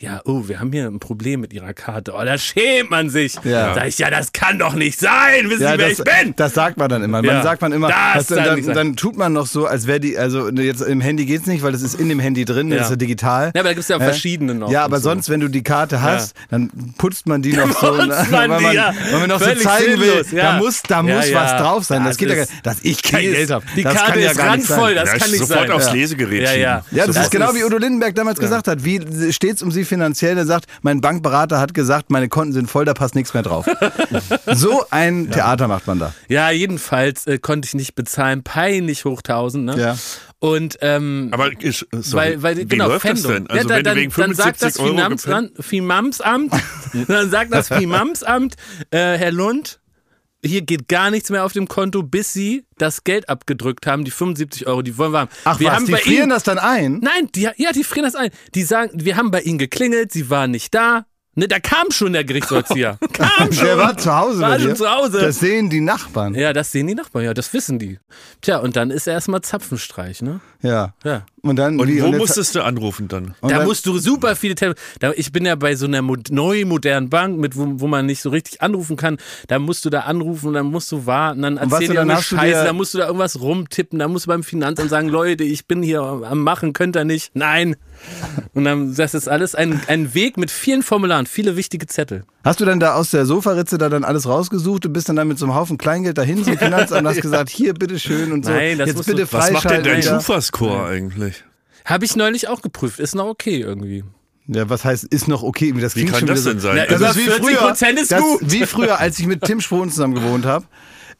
Ja, oh, wir haben hier ein Problem mit ihrer Karte. Oh, da schämt man sich. Ja. Sag ich, ja, das kann doch nicht sein. Wissen Ja, Sie, wer das, ich bin? das sagt man dann immer. Ja. Man sagt man immer, Das dann, sein. dann tut man noch so, als wäre die, also jetzt im Handy geht's nicht, weil das ist in dem Handy drin, das Ja. ist ja digital. Ja, aber da gibt's ja Äh, verschiedene noch Ja, aber so. sonst, wenn du die Karte hast, dann putzt man die noch so, Putzt ne? man weil, die, man, ja. weil man noch so Völlig zeigen will, sinnlos, ja. da muss, da Ja, muss ja. was drauf sein. Das, Das geht ja gar nicht, dass ich kein Die ist- Geld habe. Die das Karte ja ist randvoll, sein. das Ja, kann nicht sofort sein. aufs Ja. Lesegerät Ja, ja. Ja, das, ist genau wie Udo Lindenberg damals gesagt hat. Wie steht's um sie finanziell? Er sagt, mein Bankberater hat gesagt, meine Konten sind voll, da passt nichts mehr drauf. so ein Theater macht man da. Ja, jedenfalls äh, konnte ich nicht bezahlen, peinlich hoch 1000, ne? Ja. Und ähm, Aber ich, sorry, weil, weil wie genau, läuft das Fendung. denn? Also ja, wenn dann, du wegen dann sagt 75 das Finanzamt, Finanzamt, dann sagt das Finanzamt, äh, Herr Lund, hier geht gar nichts mehr auf dem Konto, bis Sie das Geld abgedrückt haben, die 75 Euro, die wollen wir haben. Ach wir was, haben die bei frieren Ihnen, das dann ein? Nein, die, ja, die frieren das ein. Die sagen, wir haben bei Ihnen geklingelt, Sie waren nicht da. Ne, da kam schon der Gerichtsvollzieher. kam schon. Der war zu Hause War schon zu Hause. Das sehen die Nachbarn. Ja, das sehen die Nachbarn, ja, das wissen die. Tja, und dann ist erstmal Zapfenstreich, ne? Ja. Ja. Und dann. Und wo jetzt- musstest du anrufen dann? und da dann- musst du super viele Telefone. Ich bin ja bei so einer neu modernen Bank, mit wo, wo man nicht so richtig anrufen kann. Da musst du da anrufen und dann musst du warten, dann dann irgendeine hast du Scheiße, dir- dann musst du da irgendwas rumtippen, dann musst du beim Finanzamt sagen, Leute, ich bin hier am Machen, könnt ihr nicht. Nein. Und dann, das ist alles ein, ein Weg mit vielen Formularen, viele wichtige Zettel. Hast du dann da aus der Sofaritze da dann alles rausgesucht und bist dann da mit so einem Haufen Kleingeld dahin zum Finanzamt und hast gesagt, hier, bitteschön und so. Nein, das Jetzt musst bitte du- Was macht denn dein wieder. Schufa-Score eigentlich? Habe ich neulich auch geprüft, ist noch okay irgendwie. Ja, was heißt, ist noch okay? Das Wie kann schon das wieder denn so, sein? Na, Also, über Das ist wie 40 früher, Prozent ist das, gut. Wie früher, als ich mit Tim Spohn zusammen gewohnt habe.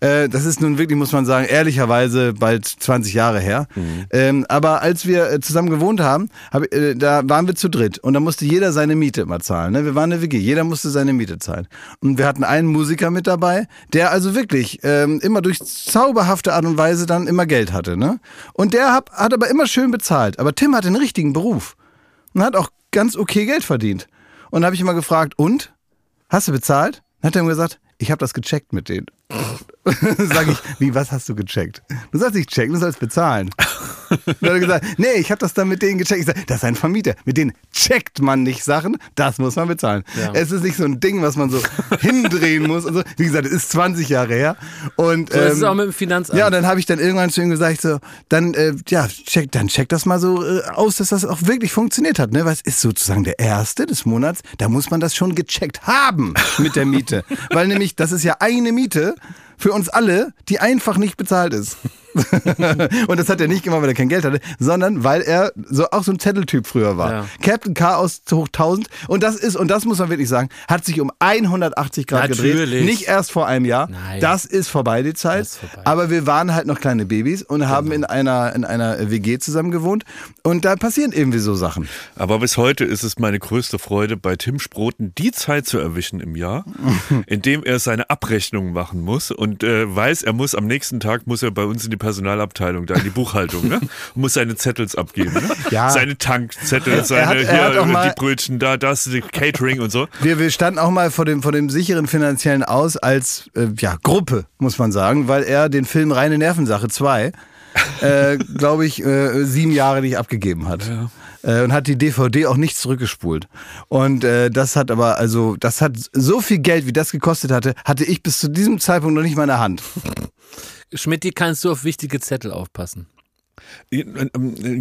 Äh, das ist nun wirklich, muss man sagen, ehrlicherweise bald 20 Jahre her. Mhm. Ähm, aber als wir äh, zusammen gewohnt haben, hab, äh, da waren wir zu dritt und da musste jeder seine Miete immer zahlen. Ne? Wir waren eine WG, jeder musste seine Miete zahlen. Und wir hatten einen Musiker mit dabei, der also wirklich ähm, immer durch zauberhafte Art und Weise dann immer Geld hatte. Ne? Und der hat, hat aber immer schön bezahlt. Aber Tim hat den richtigen Beruf und hat auch ganz okay Geld verdient. Und da habe ich immer gefragt, und? Hast du bezahlt? Dann hat er ihm gesagt, ich habe das gecheckt mit denen. Sag ich, wie, was hast du gecheckt? Du sollst nicht checken, du sollst bezahlen. Dann hat er gesagt, nee, ich habe das dann mit denen gecheckt. Ich sag, das ist ein Vermieter. Mit denen checkt man nicht Sachen, das muss man bezahlen. Ja. Es ist nicht so ein Ding, was man so hindrehen muss. Und so. Wie gesagt, es ist 20 Jahre her. Und, So ist es ähm, auch mit dem Finanzamt. ja, und dann habe ich dann irgendwann zu ihm gesagt, so, dann, äh, ja, check, dann check das mal so äh, aus, dass das auch wirklich funktioniert hat, ne? Weil es ist sozusagen der erste des Monats, da muss man das schon gecheckt haben mit der Miete. Weil nämlich, das ist ja eine Miete für uns alle, die einfach nicht bezahlt ist. und das hat er nicht gemacht, weil er kein Geld hatte, sondern weil er so auch so ein Zetteltyp früher war. Ja. Captain Chaos hoch 1000 und das ist und das muss man wirklich sagen, hat sich um 180 Grad gedreht, Natürlich. nicht erst vor einem Jahr. Nein. Das ist vorbei die Zeit, vorbei. aber wir waren halt noch kleine Babys und haben in einer in einer WG zusammen gewohnt und da passieren irgendwie so Sachen. Aber bis heute ist es meine größte Freude, bei Tim Sproten die Zeit zu erwischen im Jahr, in dem er seine Abrechnung machen muss und äh, weiß, er muss am nächsten Tag muss er bei uns in die Personalabteilung, da in die Buchhaltung, ne? Und muss seine Zettels abgeben. Ne? Ja. Seine Tankzettel, seine hat- er hier, mal- die Brötchen da, das, die Catering und so. Wir, wir standen auch mal vor dem, vor dem sicheren finanziellen Aus als äh, ja, Gruppe, muss man sagen, weil er den Film Reine Nervensache 2, äh, glaube ich, äh, sieben Jahre nicht abgegeben hat. Äh, und hat die DVD auch nicht zurückgespult. Und äh, das hat aber, also, das hat so viel Geld, wie das gekostet hatte, hatte ich bis zu diesem Zeitpunkt noch nicht mal in der Hand. Schmidt, kannst du auf wichtige Zettel aufpassen.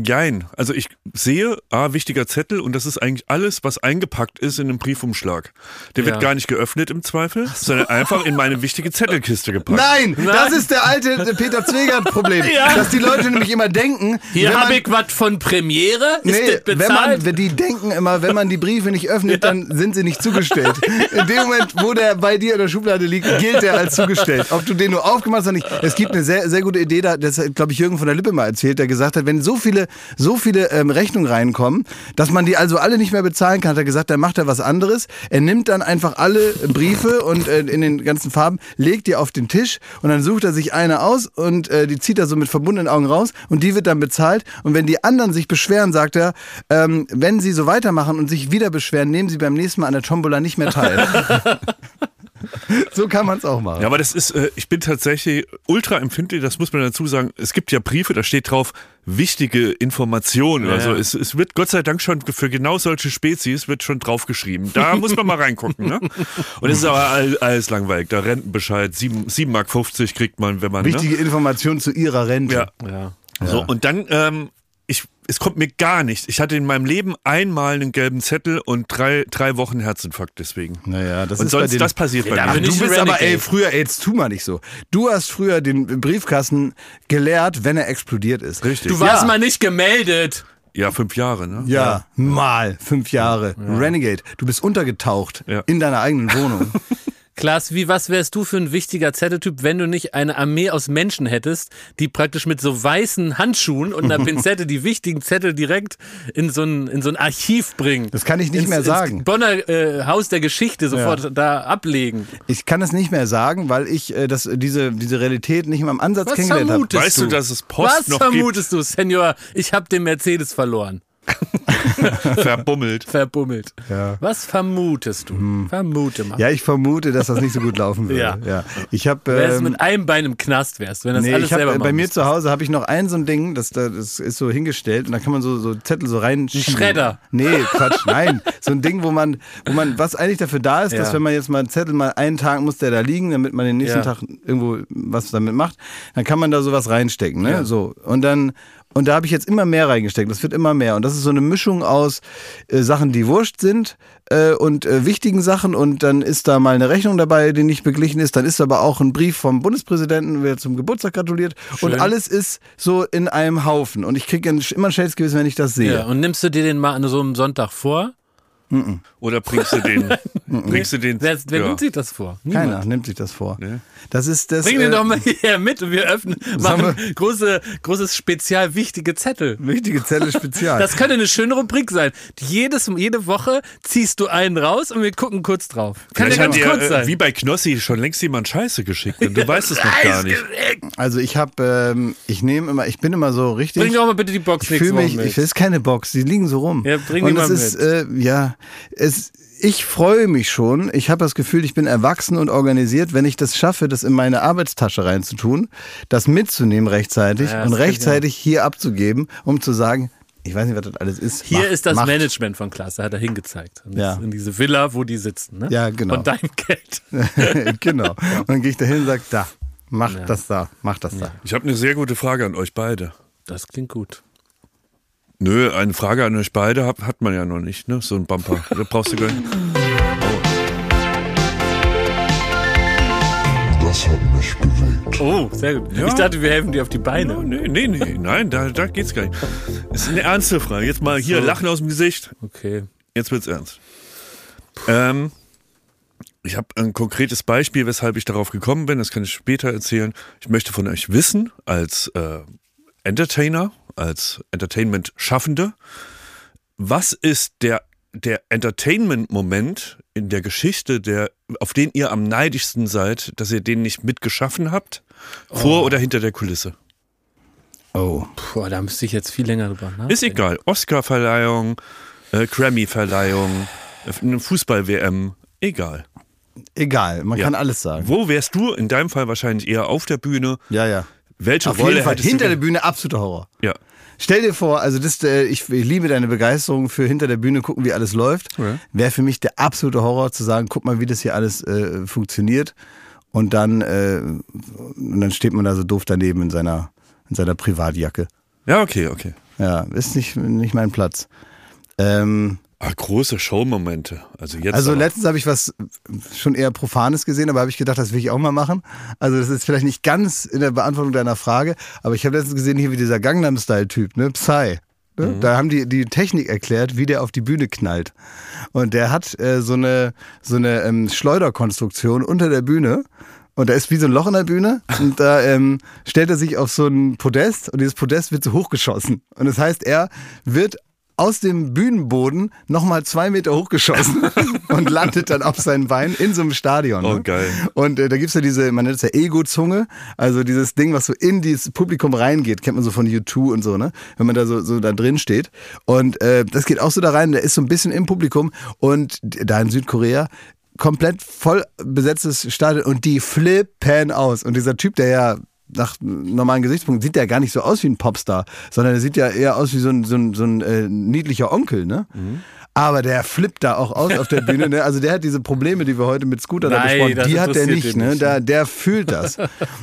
Jein. Also ich sehe, ah, wichtiger Zettel und das ist eigentlich alles, was eingepackt ist in einem Briefumschlag. Der Ja. wird gar nicht geöffnet im Zweifel, sondern einfach in meine wichtige Zettelkiste gepackt. Nein, das ist der alte Peter Zwegert-Problem. Ja. Dass die Leute nämlich immer denken, Hier wenn man- habe ich was von Premiere. Ist Nee, wenn man, wenn die denken immer, wenn man die Briefe nicht öffnet, dann sind sie nicht zugestellt. In dem Moment, wo der bei dir in der Schublade liegt, gilt der als zugestellt. Ob du den nur aufgemacht hast oder nicht. Es gibt eine sehr, sehr gute Idee, da, das hat, glaube ich, Jürgen von der Lippe mal erzählt, der gesagt hat, wenn so viele, so viele ähm, Rechnungen reinkommen, dass man die also alle nicht mehr bezahlen kann, hat er gesagt, dann macht er was anderes. Er nimmt dann einfach alle Briefe und äh, in den ganzen Farben, legt die auf den Tisch und dann sucht er sich eine aus und äh, die zieht er so mit verbundenen Augen raus und die wird dann bezahlt. Und wenn die anderen sich beschweren, sagt er, ähm, wenn sie so weitermachen und sich wieder beschweren, nehmen sie beim nächsten Mal an der Tombola nicht mehr teil. so kann man es auch machen. Ja, aber das ist, äh, ich bin tatsächlich ultra empfindlich, das muss man dazu sagen. Es gibt ja Briefe, da steht drauf, wichtige Informationen. Also es, es wird Gott sei Dank schon für genau solche Spezies wird schon draufgeschrieben. Da muss man mal reingucken. Ne? Und es ist aber all- alles langweilig. Der Rentenbescheid, 7, 7,50 Mark kriegt man, wenn man. Wichtige Information zu ihrer Rente. Ne? Ja. ja. So, und dann, ähm, ich, es kommt mir gar nicht. Ich hatte in meinem Leben einmal einen gelben Zettel und drei, drei Wochen Herzinfarkt deswegen. Naja, das und ist bei sonst, den- das passiert bei da mir. Du ich bist aber, ey, früher, ey, jetzt tu mal nicht so. Du hast früher den Briefkasten geleert, wenn er explodiert ist. Richtig. Du warst Ja. mal nicht gemeldet. Ja, fünf Jahre, ne? Ja, mal fünf Jahre. Renegade. Du bist untergetaucht Ja. in deiner eigenen Wohnung. Klaas, wie, was wärst du für ein wichtiger Zetteltyp, wenn du nicht eine Armee aus Menschen hättest, die praktisch mit so weißen Handschuhen und einer Pinzette die wichtigen Zettel direkt in so ein, in so ein Archiv bringen? Das kann ich nicht ins, mehr sagen. Ins Bonner äh, Haus der Geschichte sofort da ablegen. Ich kann es nicht mehr sagen, weil ich äh, das, diese, diese Realität nicht mal im Ansatz Was kennengelernt habe. vermutest Weißt du, dass es Post Was noch gibt? vermutest du, Senior? Ich habe den Mercedes verloren. Verbummelt. Verbummelt. Ja. Was vermutest du? Vermute mal. Ja, ich vermute, dass das nicht so gut laufen würde. Ja. ja. Ich habe Wärst ähm, mit einem Bein im Knast wärst, wenn das Nee, alles hab, selber äh, bei mir müsstest. zu Hause habe ich noch ein so ein Ding, das, da- das ist so hingestellt und da kann man so, so Zettel so reinschieben. Schredder. Nee, Quatsch, nein. So ein Ding, wo man, wo man, was eigentlich dafür da ist, dass Ja. wenn man jetzt mal einen Zettel mal einen Tag muss der da liegen, damit man den nächsten. Tag irgendwo was damit macht, dann kann man da sowas reinstecken, ne? So. Und dann, und da habe ich jetzt immer mehr reingesteckt. Das wird immer mehr. Und das ist so eine Mischung aus äh, Sachen, die wurscht sind äh, und äh, wichtigen Sachen. Und dann ist da mal eine Rechnung dabei, die nicht beglichen ist. Dann ist aber auch ein Brief vom Bundespräsidenten, wer zum Geburtstag gratuliert. Und Schön. alles ist so in einem Haufen. Und ich kriege immer ein schlechtes Gewissen, wenn ich das sehe. Ja, und nimmst du dir den mal an so einem Sonntag vor? Oder bringst du den? bringst du den? Wer, wer ja. nimmt sich das vor? Keiner Niemand. nimmt sich das vor. Nee. Das ist das. Bring den äh, doch mal hier mit und wir öffnen, machen große, großes Spezial wichtige Zettel. Wichtige Zelle Spezial. Das könnte eine schöne Rubrik sein. Jedes, jede Woche ziehst du einen raus und wir gucken kurz drauf. Kann ja ganz kurz äh, sein. wie bei Knossi, schon längst jemand Scheiße geschickt und du weißt es noch gar nicht. also ich habe, ähm, ich nehme immer, ich bin immer so richtig. Bring doch mal bitte die Box ich nächste fühle mich, Woche mit. ich, ist keine Box, die liegen so rum. Ja, bring die Und mal es ist, äh, ja, es, ich freue mich schon. Ich habe das Gefühl, ich bin erwachsen und organisiert, wenn ich das schaffe, das in meine Arbeitstasche reinzutun, das mitzunehmen rechtzeitig Ja, und rechtzeitig hier abzugeben, um zu sagen, ich weiß nicht, was das alles ist. Hier Macht, ist das macht. Management von Klaas, da hat er hingezeigt. Und Ja. In diese Villa, wo die sitzen. Ne? Ja, genau. Von deinem Geld. genau. Und dann gehe ich dahin und sage, da, mach das da, mach das da. Ich habe eine sehr gute Frage an euch beide. Das klingt gut. Nö, eine Frage an euch beide hat, hat man ja noch nicht, ne? So ein Bumper. Da brauchst du gar nicht. Das hat mich bewegt. Oh, sehr gut. Ich dachte, wir helfen dir auf die Beine. Nee, nee, nee, nein, da, da geht's gar nicht. Ist eine ernste Frage. Jetzt mal hier Lachen aus dem Gesicht. Okay. Jetzt wird's ernst. Ähm, ich habe ein konkretes Beispiel, weshalb ich darauf gekommen bin. Das kann ich später erzählen. Ich möchte von euch wissen, als äh, Entertainer, als Entertainment-Schaffende, was ist der, der Entertainment-Moment in der Geschichte, der, auf den ihr am neidischsten seid, dass ihr den nicht mitgeschaffen habt? Vor oder hinter der Kulisse? Oh. Puh, da müsste ich jetzt viel länger drüber nachdenken. Ist egal. Oscar-Verleihung, äh, Grammy-Verleihung, äh, eine Fußball-WM, egal. Egal, man Ja. kann alles sagen. Wo wärst du in deinem Fall wahrscheinlich eher auf der Bühne? Ja, ja. Welche Auf Rolle jeden Fall hinter der Bühne absoluter Horror. Ja. Stell dir vor, also das, äh, ich, ich liebe deine Begeisterung für hinter der Bühne gucken, wie alles läuft. Ja. Wäre für mich der absolute Horror zu sagen, guck mal, wie das hier alles äh, funktioniert. Und dann, äh, und dann steht man da so doof daneben in seiner, in seiner Privatjacke. Ja, okay, okay. Ja, ist nicht, nicht mein Platz. Ähm, Ah, große Showmomente. Also jetzt. also aber. letztens habe ich was schon eher Profanes gesehen, aber habe ich gedacht, das will ich auch mal machen. Also das ist vielleicht nicht ganz in der Beantwortung deiner Frage, aber ich habe letztens gesehen, hier wie dieser Gangnam-Style-Typ, ne, Psy. Ne? Da haben die die Technik erklärt, wie der auf die Bühne knallt. Und der hat äh, so eine, so eine ähm, Schleuderkonstruktion unter der Bühne. Und da ist wie so ein Loch in der Bühne und da ähm, stellt er sich auf so ein Podest und dieses Podest wird so hochgeschossen. Und das heißt, er wird aus dem Bühnenboden nochmal zwei Meter hochgeschossen und landet dann auf seinen Beinen in so einem Stadion. Oh, ne? geil. Und äh, da gibt's ja diese, man nennt es ja Ego-Zunge, also dieses Ding, was so in dieses Publikum reingeht, kennt man so von U2 und so, ne? Wenn man da so, so da drin steht. Und äh, das geht auch so da rein, der ist so ein bisschen im Publikum und da in Südkorea komplett voll besetztes Stadion und die flippen aus. Und dieser Typ, der ja nach normalen Gesichtspunkten sieht der gar nicht so aus wie ein Popstar, sondern der sieht ja eher aus wie so ein, so ein, so ein äh, niedlicher Onkel, ne? Aber der flippt da auch aus auf der Bühne. Ne? Also der hat diese Probleme, die wir heute mit Scooter da Nein, besprochen, das die hat der nicht. Ne? nicht, Da, der fühlt das.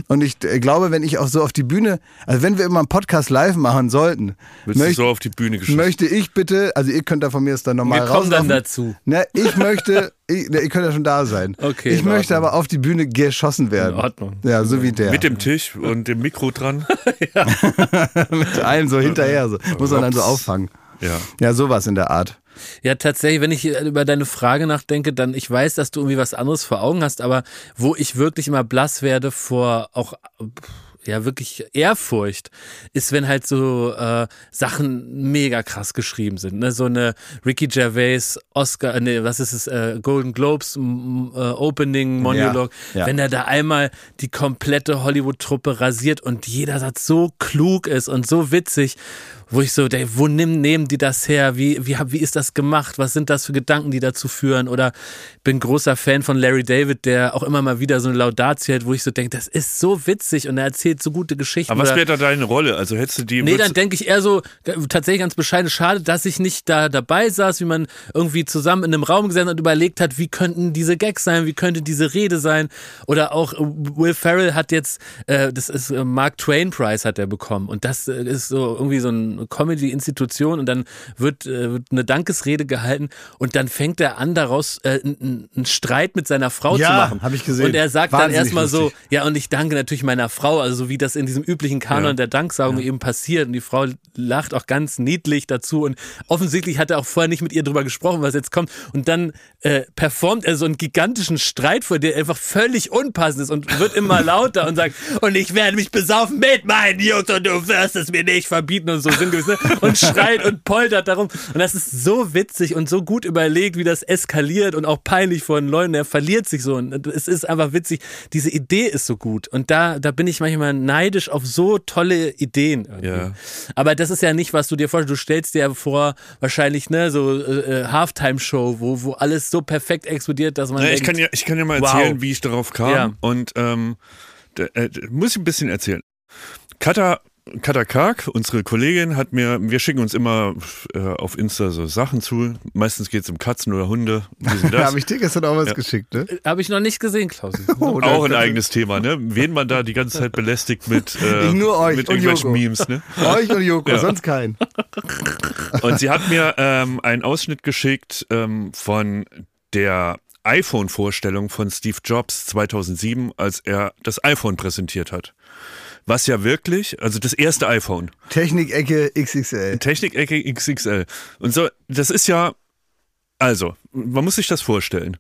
Und ich äh, glaube, wenn ich auch so auf die Bühne, also wenn wir immer einen Podcast live machen sollten, möcht- so auf die Bühne geschossen? möchte ich bitte, also ihr könnt da von mir aus dann nochmal Wir kommen dann dazu. Ne, ich möchte, ich, ne, ihr könnt ja schon da sein. Okay, ich möchte Ordnung. aber auf die Bühne geschossen werden. In Ordnung. Ja, so wie der. Mit dem Tisch und dem Mikro dran? Mit einem so hinterher. So. Muss man dann so auffangen. Ja. Ja, sowas in der Art. Ja, tatsächlich, wenn ich über deine Frage nachdenke, dann ich weiß, dass du irgendwie was anderes vor Augen hast, aber wo ich wirklich immer blass werde vor auch ja wirklich Ehrfurcht, ist, wenn halt so äh, Sachen mega krass geschrieben sind. Ne? So eine Ricky Gervais, Oscar, äh, nee, was ist es, äh, Golden Globes äh, Opening Monolog, Ja, ja. wenn er da einmal die komplette Hollywood-Truppe rasiert und jeder Satz so klug ist und so witzig, wo ich so, denke, wo nehmen, nehmen die das her? Wie, wie, wie ist das gemacht? Was sind das für Gedanken, die dazu führen? Oder bin großer Fan von Larry David, der auch immer mal wieder so eine Laudatio hält, wo ich so denke, das ist so witzig und er erzählt so gute Geschichten. Aber was wäre da deine Rolle? Also hättest du die. Nee, dann denke ich eher so, tatsächlich ganz bescheiden, schade, dass ich nicht da dabei saß, wie man irgendwie zusammen in einem Raum gesessen und überlegt hat, wie könnten diese Gags sein, wie könnte diese Rede sein. Oder auch äh, Will Ferrell hat jetzt, äh, das ist äh, Mark Twain Prize hat er bekommen. Und das äh, ist so irgendwie so eine Comedy-Institution und dann wird, äh, wird eine Dankesrede gehalten und dann fängt er an, daraus äh, einen Streit mit seiner Frau Ja, zu machen. hab ich gesehen. Und er sagt dann Wahnsinnig erstmal so, ja, und ich danke natürlich meiner Frau, also so wie das in diesem üblichen Kanon Ja. der Danksagung eben passiert. Und die Frau lacht auch ganz niedlich dazu. Und offensichtlich hat er auch vorher nicht mit ihr drüber gesprochen, was jetzt kommt. Und dann äh, performt er so einen gigantischen Streit vor, der einfach völlig unpassend ist und wird immer lauter und sagt, und ich werde mich besaufen mit meinen Jungs und du wirst es mir nicht verbieten und so sinngewiss. Ne? Und schreit und poltert darum. Und das ist so witzig und so gut überlegt, wie das eskaliert und auch peinlich von Leuten. Er verliert sich so. Und es ist einfach witzig. Diese Idee ist so gut. Und da, da bin ich manchmal neidisch auf so tolle Ideen. Ja. Aber das ist ja nicht, was du dir vorstellst. Du stellst dir vor, wahrscheinlich, ne, so äh, äh, Halftime-Show, wo, wo alles so perfekt explodiert, dass man. Ja, ich, denkt, kann ja, ich kann ja mal Wow. erzählen, wie ich darauf kam. Ja. Und ähm, da, äh, muss ich ein bisschen erzählen. Kata, Kata Kark, unsere Kollegin, hat mir, wir schicken uns immer äh, auf Insta so Sachen zu. Meistens geht es um Katzen oder Hunde. Da habe ich dir gestern auch was Ja. geschickt, ne? Habe ich noch nicht gesehen, Klausi. Oh, Auch ein eigenes Thema, ne? Wen man da die ganze Zeit belästigt mit, äh, nur euch mit und irgendwelchen Joko. Memes, ne? Euch und Joko, Ja. sonst keinen. Und sie hat mir ähm, einen Ausschnitt geschickt ähm, von der iPhone-Vorstellung von Steve Jobs 2007, als er das iPhone präsentiert hat. Was ja wirklich, also das erste iPhone, Technikecke XXL. Technik-Ecke XXL. Und so, das ist ja, also, man muss sich das vorstellen.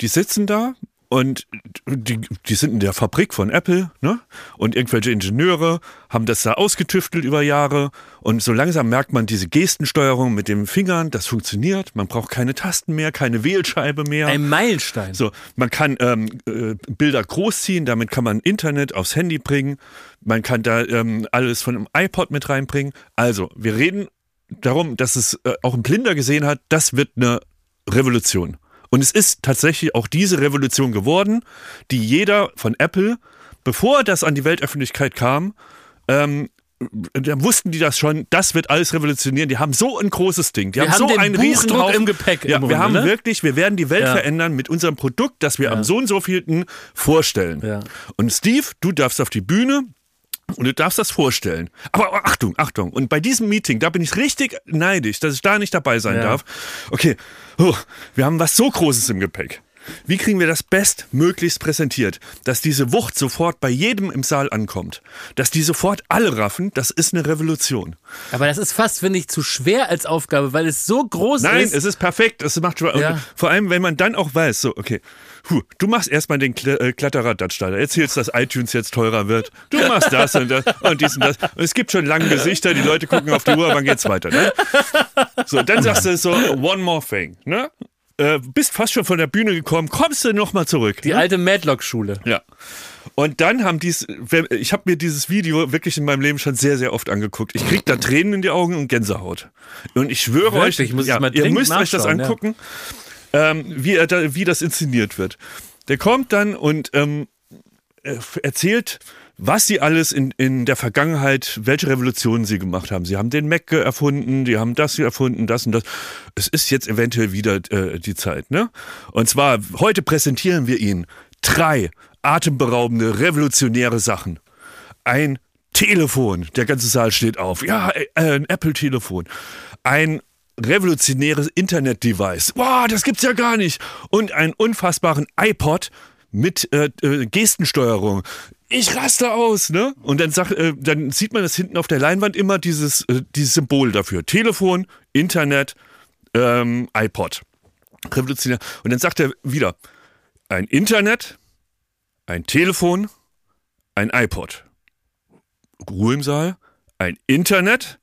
Die sitzen da und die, die sind in der Fabrik von Apple, ne? Und irgendwelche Ingenieure haben das da ausgetüftelt über Jahre. Und so langsam merkt man diese Gestensteuerung mit den Fingern, das funktioniert. Man braucht keine Tasten mehr, keine Wählscheibe mehr. Ein Meilenstein. So, man kann ähm, äh, Bilder großziehen, damit kann man Internet aufs Handy bringen. Man kann da ähm, alles von einem iPod mit reinbringen. Also, wir reden darum, dass es äh, auch ein Blinder gesehen hat, das wird eine Revolution. Und es ist tatsächlich auch diese Revolution geworden, die jeder von Apple, bevor das an die Weltöffentlichkeit kam, ähm, da wussten die das schon, das wird alles revolutionieren. Die haben so ein großes Ding. Die Wir haben, haben so einen Riesenhaufen im Gepäck im Ja, Grunde, wir haben ne? wirklich, wir werden die Welt Ja. verändern mit unserem Produkt, das wir am so und so vielten vorstellen. Ja. Und Steve, du darfst auf die Bühne und du darfst das vorstellen. Aber, Achtung, Achtung. Und bei diesem Meeting, da bin ich richtig neidisch, dass ich da nicht dabei sein Ja. darf. Okay, oh, wir haben was so Großes im Gepäck. Wie kriegen wir das bestmöglichst präsentiert, dass diese Wucht sofort bei jedem im Saal ankommt, dass die sofort alle raffen, das ist eine Revolution. Aber das ist fast, finde ich, zu schwer als Aufgabe, weil es so groß Nein, ist. es ist perfekt. Es macht. Ja. Vor allem, wenn man dann auch weiß, so, okay, puh, du machst erstmal den Kle äh, Kletterrad-Starter, erzählst, dass iTunes jetzt teurer wird. Du machst das und das und dies und das. Und es gibt schon lange Gesichter, die Leute gucken auf die Uhr, wann geht's weiter, ne? So, dann sagst du so, one more thing, ne? Äh, bist fast schon von der Bühne gekommen, kommst du nochmal zurück. die ne? alte Madlock-Schule. Ja. Und dann haben dies, ich habe mir dieses Video wirklich in meinem Leben schon sehr, sehr oft angeguckt. Ich krieg da Tränen in die Augen und Gänsehaut. Und ich schwöre Wirklich? euch, Ich ja, ihr müsst euch das nachschauen, ja. Ähm, wie, er da, wie das inszeniert wird. Der kommt dann und ähm, äh, erzählt, was sie alles in, in der Vergangenheit, welche Revolutionen sie gemacht haben. Sie haben den Mac erfunden, die haben das erfunden, das und das. Es ist jetzt eventuell wieder äh, die Zeit, ne? Und zwar, heute präsentieren wir Ihnen drei atemberaubende, revolutionäre Sachen. Ein Telefon, der ganze Saal steht auf. Ja, äh, ein Apple-Telefon. Ein revolutionäres Internet-Device. Wow, das gibt's ja gar nicht. Und einen unfassbaren iPod mit äh, äh, Gestensteuerung. Ich raste aus, ne? Und dann, sag, äh, dann sieht man das hinten auf der Leinwand immer dieses, äh, dieses Symbol dafür. Telefon, Internet, ähm, iPod. Revolutionär. Und dann sagt er wieder, ein Internet, ein Telefon, ein iPod. Ruhe im Saal, ein Internet,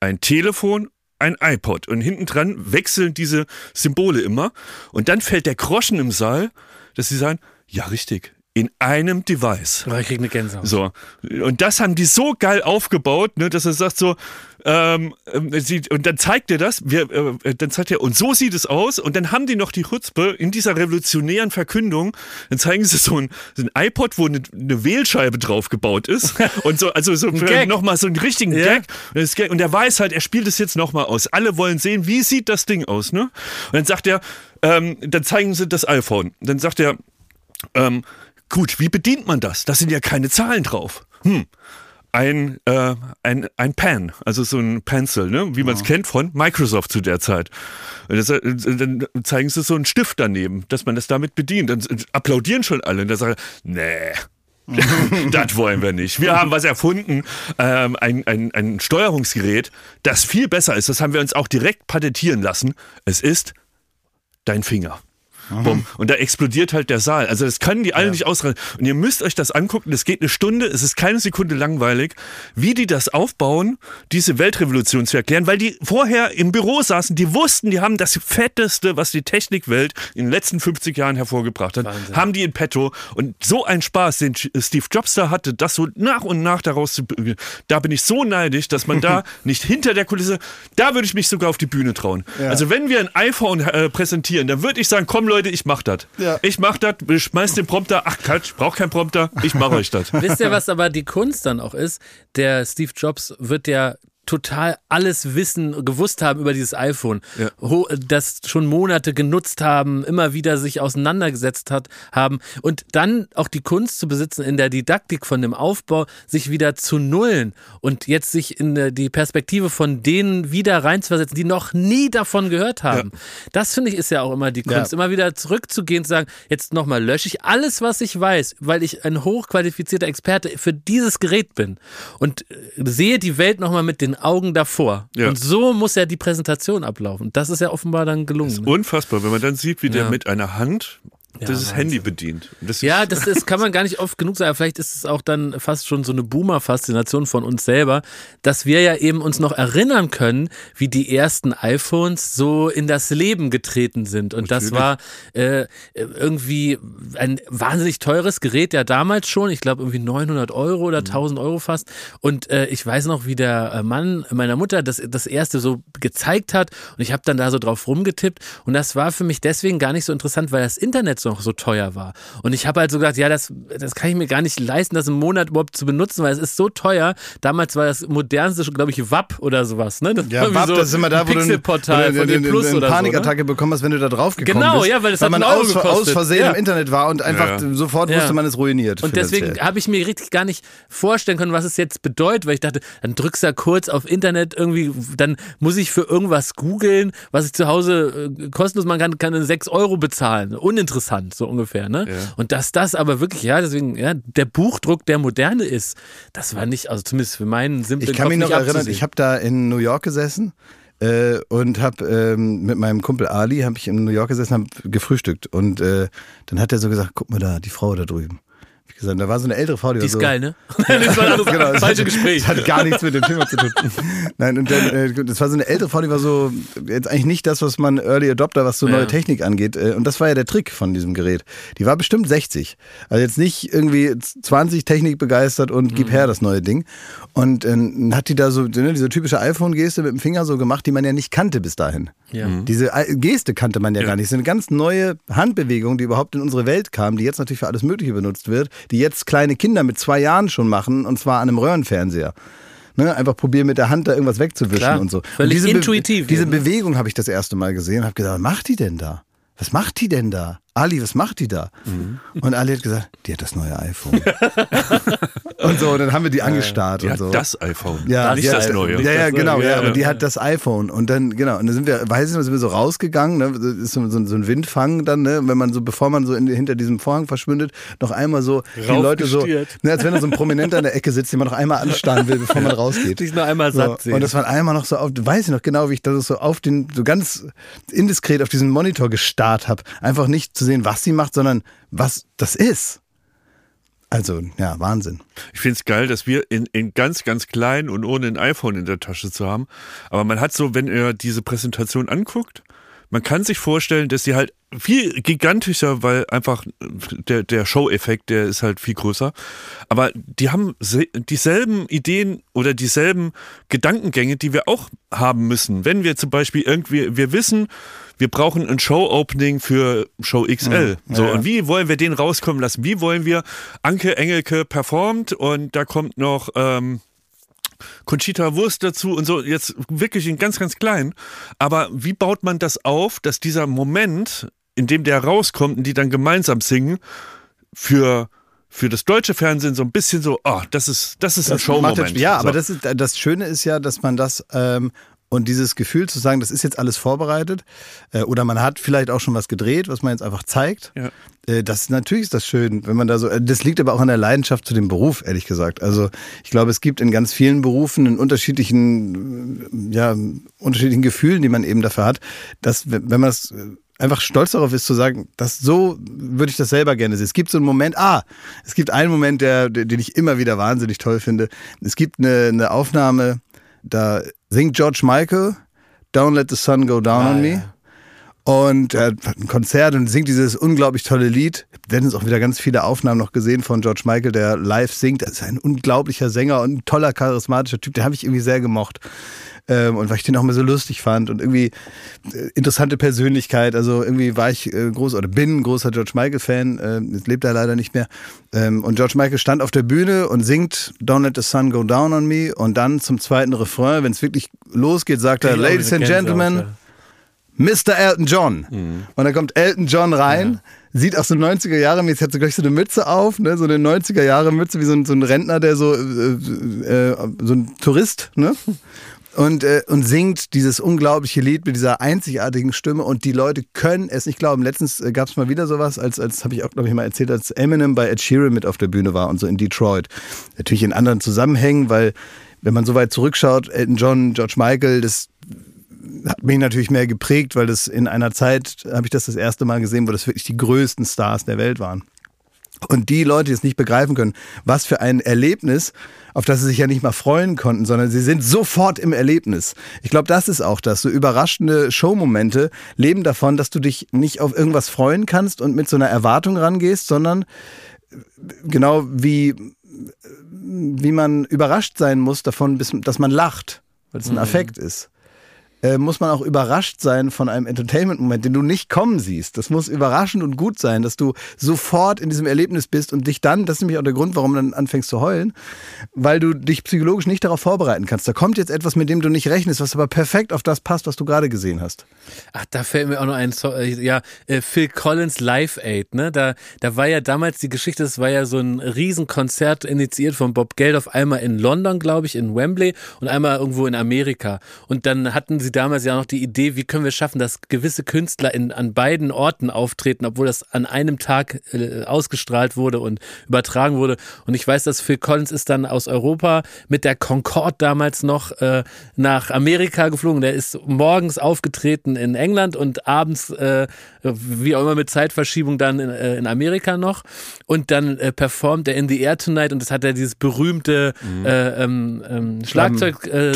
ein Telefon, ein iPod. Und hinten dran wechseln diese Symbole immer. Und dann fällt der Groschen im Saal, dass sie sagen, ja richtig, in einem Device. Oh, ich krieg eine Gänsehaut. So. Und das haben die so geil aufgebaut, ne, dass er sagt so, ähm, ähm, sie, und dann zeigt er das, wir, äh, dann zeigt er, und so sieht es aus, und dann haben die noch die Chutzpe in dieser revolutionären Verkündung, dann zeigen sie so ein, so ein iPod, wo eine, eine Wählscheibe drauf gebaut ist, und so, also so nochmal so einen richtigen Ja. Gag, und, Gag, und er weiß halt, er spielt es jetzt nochmal aus. Alle wollen sehen, wie sieht das Ding aus, ne? Und dann sagt er, ähm, dann zeigen sie das iPhone. Dann sagt er, ähm, gut, wie bedient man das? Da sind ja keine Zahlen drauf. Hm. Ein, äh, ein, ein Pen, also so ein Pencil, ne? wie man es kennt von Microsoft zu der Zeit. Und das, äh, dann zeigen sie so einen Stift daneben, dass man das damit bedient. Dann applaudieren schon alle. Und dann sagen, nee, das wollen wir nicht. Wir haben was erfunden, ähm, ein, ein, ein Steuerungsgerät, das viel besser ist. Das haben wir uns auch direkt patentieren lassen. Es ist dein Finger. Bumm. Und da explodiert halt der Saal. Also das können die alle nicht ausreißen. Und ihr müsst euch das angucken. Das geht eine Stunde. Es ist keine Sekunde langweilig, wie die das aufbauen, diese Weltrevolution zu erklären, weil die vorher im Büro saßen. Die wussten, die haben das Fetteste, was die Technikwelt in den letzten 50 Jahren hervorgebracht hat, Wahnsinn. haben die in petto. Und so ein Spaß, den Steve Jobs da hatte, das so nach und nach daraus zu. Da bin ich so neidisch, dass man da nicht hinter der Kulisse. Da würde ich mich sogar auf die Bühne trauen. Also wenn wir ein iPhone äh, präsentieren, dann würde ich sagen, komm Leute, ich mach das. Ja. Ich mach das, schmeiß den Prompter. Ach Quatsch, ich brauch keinen Prompter, ich mache euch das. Wisst ihr, was aber die Kunst dann auch ist? Der Steve Jobs wird ja total alles wissen, gewusst haben über dieses iPhone, Ja. Das schon Monate genutzt haben, immer wieder sich auseinandergesetzt hat, haben und dann auch die Kunst zu besitzen, in der Didaktik von dem Aufbau sich wieder zu nullen und jetzt sich in der- die Perspektive von denen wieder reinzuversetzen, die noch nie davon gehört haben. Das finde ich ist ja auch immer die Kunst, Ja. immer wieder zurückzugehen, zu sagen, jetzt nochmal lösche ich alles, was ich weiß, weil ich ein hochqualifizierter Experte für dieses Gerät bin und äh, sehe die Welt nochmal mit den Augen davor. Ja. Und so muss ja die Präsentation ablaufen. Das ist ja offenbar dann gelungen. ne? Unfassbar, wenn man dann sieht, wie der mit einer Hand Ja, dieses Wahnsinn. Handy bedient. Das Ja, ist, das, das kann man gar nicht oft genug sagen. Vielleicht ist es auch dann fast schon so eine Boomer-Faszination von uns selber, dass wir ja eben uns noch erinnern können, wie die ersten iPhones so in das Leben getreten sind. Und das war äh, irgendwie ein wahnsinnig teures Gerät ja damals schon. Ich glaube irgendwie 900 Euro oder 1000 Euro fast. Und äh, ich weiß noch, wie der äh, Mann meiner Mutter das, das erste so gezeigt hat. Und ich habe dann da so drauf rumgetippt. Und das war für mich deswegen gar nicht so interessant, weil das Internet noch so teuer war. Und ich habe halt so gedacht, ja, das, das kann ich mir gar nicht leisten, das im Monat überhaupt zu benutzen, weil es ist so teuer. Damals war das modernste, glaube ich, WAP oder sowas. Ne? Das Ja, WAP, so das ist immer da, ein wo du Pixelportal wo du von eine- dem Plus eine oder so. Ne? Panikattacke bekommen hast, wenn du da drauf gekommen Genau, bist. ja, weil das hat man ein aus, gekostet. aus Versehen Ja. im Internet war und einfach Ja. sofort Ja. wusste man es ruiniert. Und deswegen habe ich mir richtig gar nicht vorstellen können, was es jetzt bedeutet, weil ich dachte, dann drückst du da kurz auf Internet irgendwie, dann muss ich für irgendwas googeln, was ich zu Hause äh, kostenlos machen kann, kann 6 Euro bezahlen. Uninteressant, so ungefähr, ne? Ja. Und dass das aber wirklich, ja, deswegen, ja, der Buchdruck der Moderne ist, das war nicht, also zumindest für meinen simplen Ich kann Kopf mich noch erinnern, ich habe da in New York gesessen äh, und habe ähm, mit meinem Kumpel Ali, habe ich in New York gesessen, habe gefrühstückt und äh, dann hat er so gesagt, guck mal da, die Frau da drüben. Ich gesagt, da war so eine ältere Frau, die, Die war ist so, geil, ne? das war anderes Genau, das falsche hat- Gespräch. Das hat gar nichts mit dem Thema zu tun. Nein, und dann, äh, das war so eine ältere Frau, die war so, jetzt eigentlich nicht das, was man Early Adopter, was so Ja. neue Technik angeht. Äh, Und das war ja der Trick von diesem Gerät. Die war bestimmt 60. Also jetzt nicht irgendwie 20 Technik begeistert und Mhm. gib her das neue Ding. Und äh, dann hat die da so ne, diese typische iPhone-Geste mit dem Finger so gemacht, die man ja nicht kannte bis dahin. Ja. Diese Al- Geste kannte man ja, gar nicht. Das ist eine ganz neue Handbewegung, die überhaupt in unsere Welt kam, die jetzt natürlich für alles Mögliche benutzt wird, die jetzt kleine Kinder mit zwei Jahren schon machen, und zwar an einem Röhrenfernseher. Ne, einfach probieren mit der Hand da irgendwas wegzuwischen Klar, und so. völlig und diese Be- intuitiv diese eben, ne? Bewegung habe ich das erste Mal gesehen und habe gedacht, was macht die denn da? Was macht die denn da? Ali, was macht die da? Mhm. Und Ali hat gesagt, die hat das neue iPhone. und so, und dann haben wir die angestarrt die und hat so. das iPhone, Ja, nicht ja, das neue. Ja, ja, genau, ja, ja, aber ja. die hat das iPhone und dann, genau, und dann sind wir, weiß ich noch, sind wir so rausgegangen, ne, das ist so, so, so ein Windfang dann, ne, wenn man so, bevor man so in, hinter diesem Vorhang verschwindet, noch einmal so, die Leute so, ne, als wenn da so ein Prominenter in der Ecke sitzt, den man noch einmal anstarren will, bevor man rausgeht. Dich noch einmal So, satt sehen. und das war einmal noch so auf, weiß ich noch genau, wie ich das so auf den, so ganz indiskret auf diesen Monitor gestarrt habe. Einfach nicht zu sehen, was sie macht, sondern was das ist. Also, ja, Wahnsinn. Ich finde es geil, dass wir in, in ganz, ganz klein und ohne ein iPhone in der Tasche zu haben. Aber man hat so, wenn er diese Präsentation anguckt, man kann sich vorstellen, dass sie halt viel gigantischer, weil einfach der, der Show-Effekt, der ist halt viel größer. Aber die haben dieselben Ideen oder dieselben Gedankengänge, die wir auch haben müssen. Wenn wir zum Beispiel irgendwie, wir wissen, wir brauchen ein Show-Opening für Show XL. Mhm. So, ja. und wie wollen wir den rauskommen lassen? Wie wollen wir Anke Engelke performt und da kommt noch, ähm, Conchita Wurst dazu und so, jetzt wirklich in ganz, ganz klein. Aber wie baut man das auf, dass dieser Moment, in dem der rauskommt und die dann gemeinsam singen, für für das deutsche Fernsehen so ein bisschen so, oh, das ist, das ist das ein Showmoment. Ja, so. aber das, ist, das Schöne ist ja, dass man das ähm, und dieses Gefühl zu sagen, das ist jetzt alles vorbereitet äh, oder man hat vielleicht auch schon was gedreht, was man jetzt einfach zeigt. Ja. Äh, das natürlich ist das schön, wenn man da so. Äh, das liegt aber auch an der Leidenschaft zu dem Beruf, ehrlich gesagt. Also ich glaube, es gibt in ganz vielen Berufen in unterschiedlichen, äh, ja, unterschiedlichen Gefühlen, die man eben dafür hat, dass wenn man es einfach stolz darauf ist zu sagen, das so würde ich das selber gerne sehen. Es gibt so einen Moment, ah, es gibt einen Moment, der, den ich immer wieder wahnsinnig toll finde. Es gibt eine, eine Aufnahme, da singt George Michael Don't Let the Sun Go Down ah, on Me. Ja. Und er hat ein Konzert und singt dieses unglaublich tolle Lied. Wir haben jetzt auch wieder ganz viele Aufnahmen noch gesehen von George Michael, der live singt. Das ist ein unglaublicher Sänger und ein toller, charismatischer Typ. Den habe ich irgendwie sehr gemocht. Ähm, und weil ich den auch mal so lustig fand und irgendwie äh, interessante Persönlichkeit. Also irgendwie war ich äh, groß oder bin ein großer George Michael-Fan. Äh, jetzt lebt er leider nicht mehr. Ähm, und George Michael stand auf der Bühne und singt Don't Let the Sun Go Down on Me. Und dann zum zweiten Refrain, wenn es wirklich losgeht, sagt er, Ladies and Gentlemen, Mr. Elton John. Mhm. Und dann kommt Elton John rein. Ja sieht auch so 90er Jahre mäßig, hat so gleich so eine Mütze auf, ne? so eine 90er Jahre Mütze, wie so ein, so ein Rentner, der so, äh, äh, so ein Tourist, ne? Und, äh, und singt dieses unglaubliche Lied mit dieser einzigartigen Stimme und die Leute können es nicht glauben. Letztens äh, gab es mal wieder sowas, als, als habe ich auch, glaube ich, mal erzählt, als Eminem bei Ed Sheeran mit auf der Bühne war und so in Detroit. Natürlich in anderen Zusammenhängen, weil wenn man so weit zurückschaut, Elton John, George Michael, das hat mich natürlich mehr geprägt, weil das in einer Zeit, habe ich das das erste Mal gesehen, wo das wirklich die größten Stars der Welt waren. Und die Leute, die es nicht begreifen können, was für ein Erlebnis, auf das sie sich ja nicht mal freuen konnten, sondern sie sind sofort im Erlebnis. Ich glaube, das ist auch das. So überraschende Showmomente leben davon, dass du dich nicht auf irgendwas freuen kannst und mit so einer Erwartung rangehst, sondern genau wie, wie man überrascht sein muss davon, bis, dass man lacht, weil es ein mhm. Affekt ist äh, muss man auch überrascht sein von einem Entertainment-Moment, den du nicht kommen siehst. Das muss überraschend und gut sein, dass du sofort in diesem Erlebnis bist und dich dann, das ist nämlich auch der Grund, warum du dann anfängst zu heulen, weil du dich psychologisch nicht darauf vorbereiten kannst. Da kommt jetzt etwas, mit dem du nicht rechnest, was aber perfekt auf das passt, was du gerade gesehen hast. Ach, da fällt mir auch noch ein, äh, ja, äh, Phil Collins Live Aid, ne? Da, da war ja damals die Geschichte, das war ja so ein Riesenkonzert initiiert von Bob Geldof, einmal in London, glaube ich, in Wembley und einmal irgendwo in Amerika. Und dann hatten sie damals ja noch die Idee, wie können wir schaffen, dass gewisse Künstler in, an beiden Orten auftreten, obwohl das an einem Tag äh, ausgestrahlt wurde und übertragen wurde. Und ich weiß, dass Phil Collins ist dann aus Europa mit der Concorde damals noch äh, nach Amerika geflogen. Der ist morgens aufgetreten in England und abends, äh, wie auch immer mit Zeitverschiebung, dann in, äh, in Amerika noch. Und dann äh, performt er in the Air Tonight und das hat er dieses berühmte mhm. äh, ähm, ähm, Schlagzeug, äh,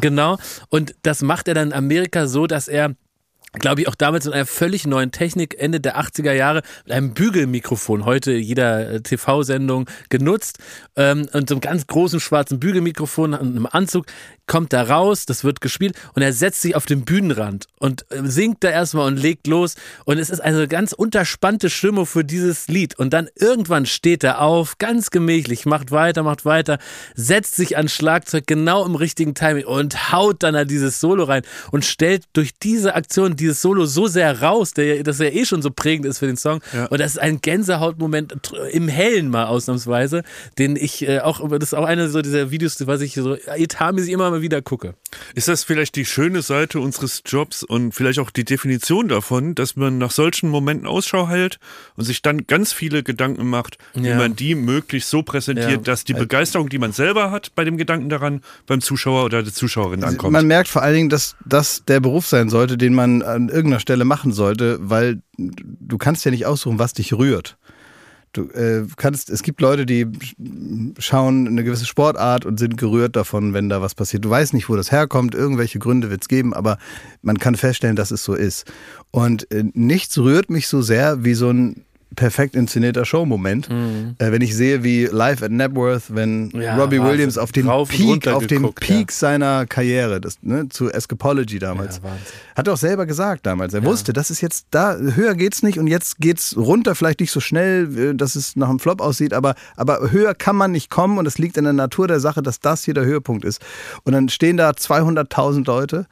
genau. Und das macht er dann in Amerika so, dass er glaube ich, auch damals mit einer völlig neuen Technik Ende der 80er Jahre mit einem Bügelmikrofon, heute jeder äh, TV-Sendung genutzt ähm, und so einem ganz großen schwarzen Bügelmikrofon und einem Anzug kommt da raus, das wird gespielt und er setzt sich auf den Bühnenrand und äh, singt da erstmal und legt los und es ist eine ganz unterspannte Stimmung für dieses Lied und dann irgendwann steht er auf, ganz gemächlich, macht weiter, macht weiter, setzt sich an Schlagzeug genau im richtigen Timing und haut dann da dieses Solo rein und stellt durch diese Aktion dieses Solo so sehr raus, der, dass er eh schon so prägend ist für den Song ja. und das ist ein Gänsehautmoment im Hellen mal ausnahmsweise, den ich äh, auch, das ist auch eine so dieser Videos, was ich so etatmäßig immer mal wieder gucke. Ist das vielleicht die schöne Seite unseres Jobs und vielleicht auch die Definition davon, dass man nach solchen Momenten Ausschau hält und sich dann ganz viele Gedanken macht, wie ja. man die möglichst so präsentiert, ja. dass die Begeisterung, die man selber hat bei dem Gedanken daran, beim Zuschauer oder der Zuschauerin also ankommt? Man merkt vor allen Dingen, dass das der Beruf sein sollte, den man an irgendeiner Stelle machen sollte, weil du kannst ja nicht aussuchen, was dich rührt. Du äh, kannst, es gibt Leute, die schauen eine gewisse Sportart und sind gerührt davon, wenn da was passiert. Du weißt nicht, wo das herkommt, irgendwelche Gründe wird es geben, aber man kann feststellen, dass es so ist. Und äh, nichts rührt mich so sehr wie so ein perfekt inszenierter Showmoment. Mhm. Äh, wenn ich sehe, wie live at Napworth, wenn Ja, Robbie Wahnsinn. Williams auf den Peak, auf den Peak seiner Karriere, das, ne, zu Escapology damals, Ja, hat er auch selber gesagt damals. Er wusste, das ist jetzt da, höher geht's nicht und jetzt geht's runter, vielleicht nicht so schnell, äh, dass es nach einem Flop aussieht, aber, aber höher kann man nicht kommen und es liegt in der Natur der Sache, dass das hier der Höhepunkt ist. Und dann stehen da 200.000 Leute,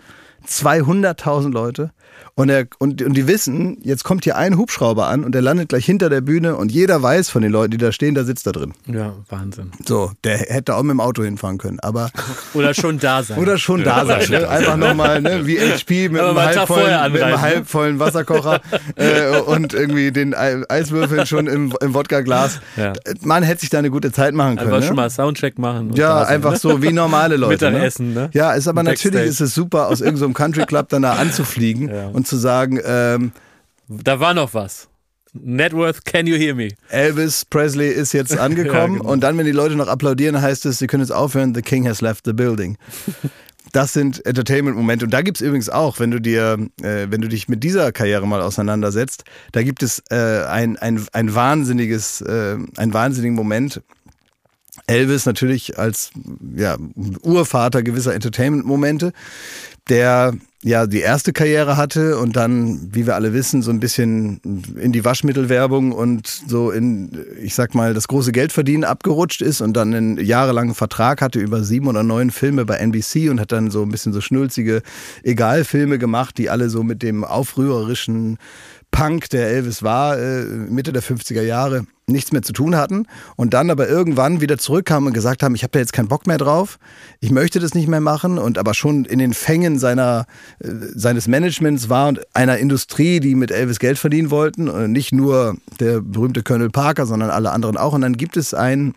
200.000 Leute und, er, und, und die wissen, jetzt kommt hier ein Hubschrauber an und der landet gleich hinter der Bühne und jeder weiß von den Leuten, die da stehen, da sitzt da drin. Ja, Wahnsinn. So, der hätte auch mit dem Auto hinfahren können, aber Oder schon da sein. oder schon da sein. Ne? Einfach nochmal, ne? wie HP mit einem, halbvollen, mit einem anreisen. halbvollen Wasserkocher äh, und irgendwie den Ei- Eiswürfeln schon im, im Wodka-Glas. Ja. Man hätte sich da eine gute Zeit machen können. Einfach ne? schon mal Soundcheck machen. und Ja, da sein, einfach ne? so wie normale Leute. Mittagessen, ne? Ja, ist aber natürlich ist es super, aus irgendeinem Country Club dann da anzufliegen Ja. und zu sagen, ähm, Da war noch was. Networth, can you hear me? Elvis Presley ist jetzt angekommen Ja, genau. und dann, wenn die Leute noch applaudieren, heißt es, sie können jetzt aufhören, the king has left the building. Das sind Entertainment-Momente. Und da gibt es übrigens auch, wenn du dir, äh, wenn du dich mit dieser Karriere mal auseinandersetzt, da gibt es äh, ein, ein, ein wahnsinniges, äh, einen wahnsinnigen Moment. Elvis natürlich als ja, Urvater gewisser Entertainment-Momente, der ja die erste Karriere hatte und dann, wie wir alle wissen, so ein bisschen in die Waschmittelwerbung und so in, ich sag mal, das große Geldverdienen abgerutscht ist und dann einen jahrelangen Vertrag hatte über sieben oder neun Filme bei NBC und hat dann so ein bisschen so schnulzige Egalfilme gemacht, die alle so mit dem aufrührerischen Punk, der Elvis war, äh, Mitte der 50er Jahre, nichts mehr zu tun hatten und dann aber irgendwann wieder zurückkamen und gesagt haben, ich habe da jetzt keinen Bock mehr drauf, ich möchte das nicht mehr machen und aber schon in den Fängen seiner, äh, seines Managements war und einer Industrie, die mit Elvis Geld verdienen wollten, und nicht nur der berühmte Colonel Parker, sondern alle anderen auch. Und dann gibt es ein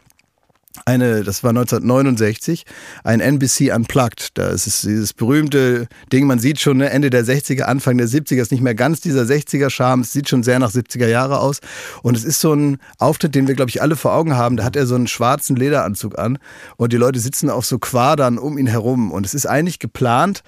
eine, das war 1969, ein NBC Unplugged. Da ist es dieses berühmte Ding, man sieht schon, ne, Ende der 60er, Anfang der 70er, ist nicht mehr ganz dieser 60er-Charme, es sieht schon sehr nach 70er Jahre aus. Und es ist so ein Auftritt, den wir, glaube ich, alle vor Augen haben. Da hat er so einen schwarzen Lederanzug an und die Leute sitzen auf so Quadern um ihn herum. Und es ist eigentlich geplant,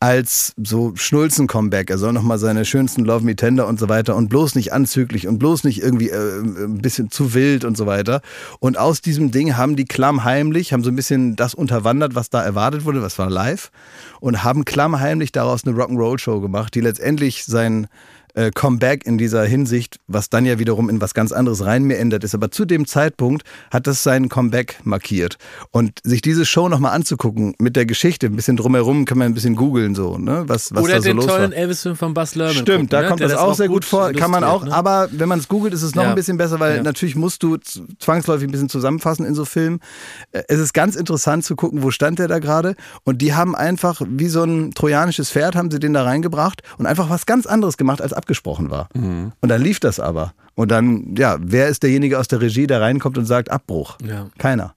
als so Schnulzen-Comeback. Er soll nochmal seine schönsten Love Me Tender und so weiter und bloß nicht anzüglich und bloß nicht irgendwie äh, ein bisschen zu wild und so weiter. Und aus diesem Ding haben die klammheimlich, haben so ein bisschen das unterwandert, was da erwartet wurde, was war live, und haben klammheimlich daraus eine Rock'n'Roll-Show gemacht, die letztendlich sein äh, Comeback in dieser Hinsicht, was dann ja wiederum in was ganz anderes rein mir ändert ist. Aber zu dem Zeitpunkt hat das seinen Comeback markiert. Und sich diese Show nochmal anzugucken mit der Geschichte, ein bisschen drumherum, kann man ein bisschen googeln so, ne? Was, was Oder da so den los tollen war. Elvis-Film von Buzz Lerman. Stimmt, gucken, da ne? kommt Der das auch sehr gut vor. Kann man auch, ne? aber wenn man es googelt, ist es noch Ja. ein bisschen besser, weil Ja. natürlich musst du zwangsläufig ein bisschen zusammenfassen in so Filmen. Äh, Es ist ganz interessant zu gucken, wo stand der da gerade. Und die haben einfach, wie so ein trojanisches Pferd, haben sie den da reingebracht und einfach was ganz anderes gemacht, als abgesprochen war. Mhm. Und dann lief das aber. Und dann, ja, wer ist derjenige aus der Regie, der reinkommt und sagt Abbruch? Ja. Keiner.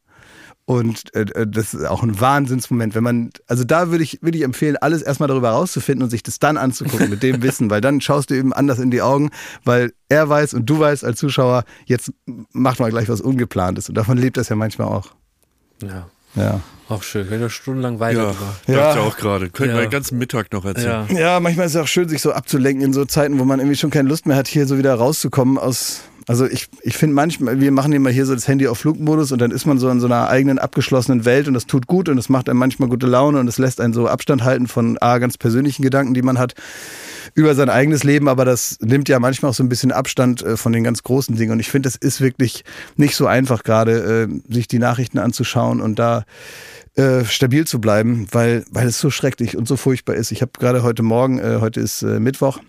Und äh, äh, das ist auch ein Wahnsinnsmoment, wenn man, also da würde ich, würde ich empfehlen, alles erstmal darüber rauszufinden und sich das dann anzugucken mit dem Wissen, weil dann schaust du eben anders in die Augen, weil er weiß und du weißt als Zuschauer, jetzt macht man gleich was Ungeplantes und davon lebt das ja manchmal auch. Ja, Ja. auch schön. Können wir stundenlang weiter Ja, dachte Ja. ich auch gerade. Könnten wir Ja. den ganzen Mittag noch erzählen. Ja. Ja, manchmal ist es auch schön, sich so abzulenken in so Zeiten, wo man irgendwie schon keine Lust mehr hat, hier so wieder rauszukommen aus. Also ich, ich finde manchmal, wir machen immer hier so das Handy auf Flugmodus und dann ist man so in so einer eigenen abgeschlossenen Welt und das tut gut und es macht einem manchmal gute Laune und es lässt einen so Abstand halten von A, ganz persönlichen Gedanken, die man hat über sein eigenes Leben, aber das nimmt ja manchmal auch so ein bisschen Abstand äh, von den ganz großen Dingen und ich finde, es ist wirklich nicht so einfach gerade, äh, sich die Nachrichten anzuschauen und da äh, stabil zu bleiben, weil, weil es so schrecklich und so furchtbar ist. Ich habe gerade heute Morgen, äh, heute ist äh, Mittwoch,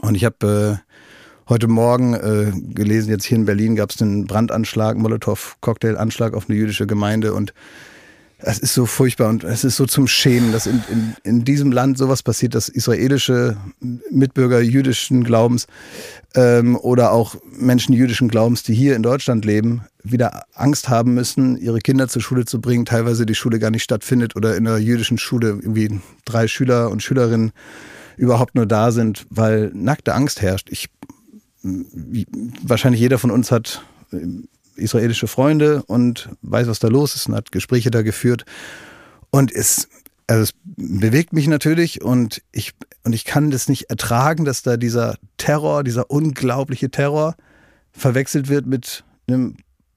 und ich habe äh, heute Morgen gelesen, jetzt hier in Berlin gab es einen Brandanschlag, Molotow-Cocktail-Anschlag auf eine jüdische Gemeinde und es ist so furchtbar und es ist so zum Schämen, dass in, in, in diesem Land sowas passiert, dass israelische Mitbürger jüdischen Glaubens ähm, oder auch Menschen jüdischen Glaubens, die hier in Deutschland leben, wieder Angst haben müssen, ihre Kinder zur Schule zu bringen, teilweise die Schule gar nicht stattfindet oder in einer jüdischen Schule irgendwie drei Schüler und Schülerinnen überhaupt nur da sind, weil nackte Angst herrscht. Ich, wahrscheinlich jeder von uns hat israelische Freunde und weiß, was da los ist und hat Gespräche da geführt. Und es, also es bewegt mich natürlich und ich, und ich kann das nicht ertragen, dass da dieser Terror, dieser unglaubliche Terror verwechselt wird mit einem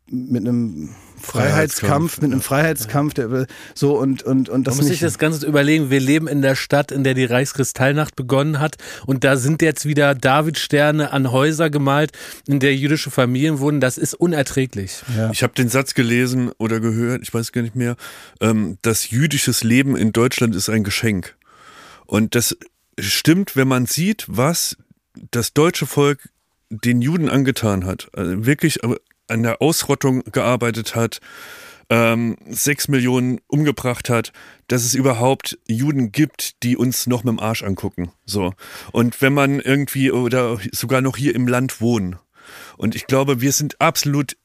mit einem Freiheitskampf, mit einem Freiheitskampf, der so und und und das Man muss sich das Ganze überlegen. Wir leben in der Stadt, in der die Reichskristallnacht begonnen hat. Und da sind jetzt wieder Davidsterne an Häuser gemalt, in der jüdische Familien wohnen. Das ist unerträglich. Ja. Ich habe den Satz gelesen oder gehört, ich weiß gar nicht mehr, ähm, das jüdisches Leben in Deutschland ist ein Geschenk. Und das stimmt, wenn man sieht, was das deutsche Volk den Juden angetan hat. Also wirklich an der Ausrottung gearbeitet hat, ähm, sechs Millionen umgebracht hat, dass es überhaupt Juden gibt, die uns noch mit dem Arsch angucken. So. Und wenn man irgendwie oder sogar noch hier im Land wohnen. Und ich glaube, wir sind absolut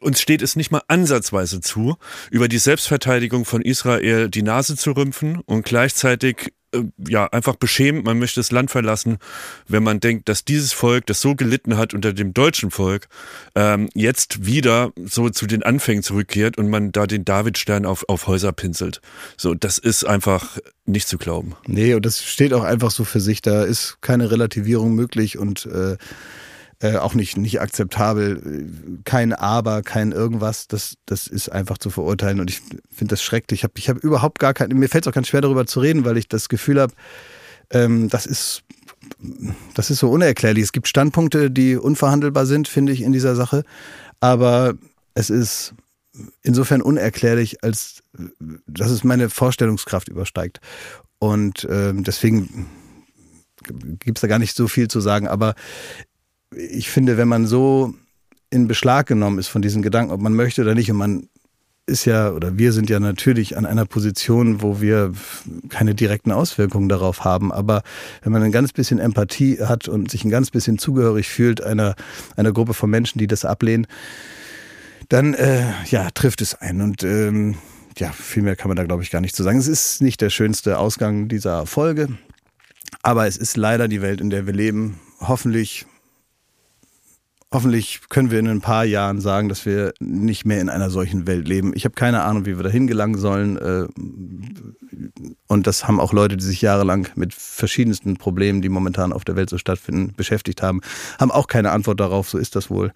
uns steht es nicht mal ansatzweise zu, über die Selbstverteidigung von Israel die Nase zu rümpfen und gleichzeitig äh, ja einfach beschämt, man möchte das Land verlassen, wenn man denkt, dass dieses Volk, das so gelitten hat unter dem deutschen Volk, ähm, jetzt wieder so zu den Anfängen zurückkehrt und man da den Davidstern auf, auf Häuser pinselt. So, das ist einfach nicht zu glauben. Nee, und das steht auch einfach so für sich. Da ist keine Relativierung möglich und äh, äh, auch nicht, nicht akzeptabel. Kein Aber, kein irgendwas. Das, das ist einfach zu verurteilen. Und ich finde das schrecklich. Ich habe ich hab überhaupt gar kein, mir fällt es auch ganz schwer darüber zu reden, weil ich das Gefühl habe, ähm, das ist das ist so unerklärlich. Es gibt Standpunkte, die unverhandelbar sind, finde ich, in dieser Sache. Aber es ist insofern unerklärlich, als dass es meine Vorstellungskraft übersteigt. Und ähm, deswegen gibt es da gar nicht so viel zu sagen. Aber ich finde, wenn man so in Beschlag genommen ist von diesen Gedanken, ob man möchte oder nicht, und man ist ja, oder wir sind ja natürlich an einer Position, wo wir keine direkten Auswirkungen darauf haben. Aber wenn man ein ganz bisschen Empathie hat und sich ein ganz bisschen zugehörig fühlt einer, einer Gruppe von Menschen, die das ablehnen, dann äh, ja, trifft es einen. Und ähm, ja, viel mehr kann man da, glaube ich, gar nicht zu sagen. Es ist nicht der schönste Ausgang dieser Folge, aber es ist leider die Welt, in der wir leben. Hoffentlich Hoffentlich können wir in ein paar Jahren sagen, dass wir nicht mehr in einer solchen Welt leben. Ich habe keine Ahnung, wie wir dahin gelangen sollen. äh, Und das haben auch Leute, die sich jahrelang mit verschiedensten Problemen, die momentan auf der Welt so stattfinden, beschäftigt haben, haben auch keine Antwort darauf. So ist das wohl.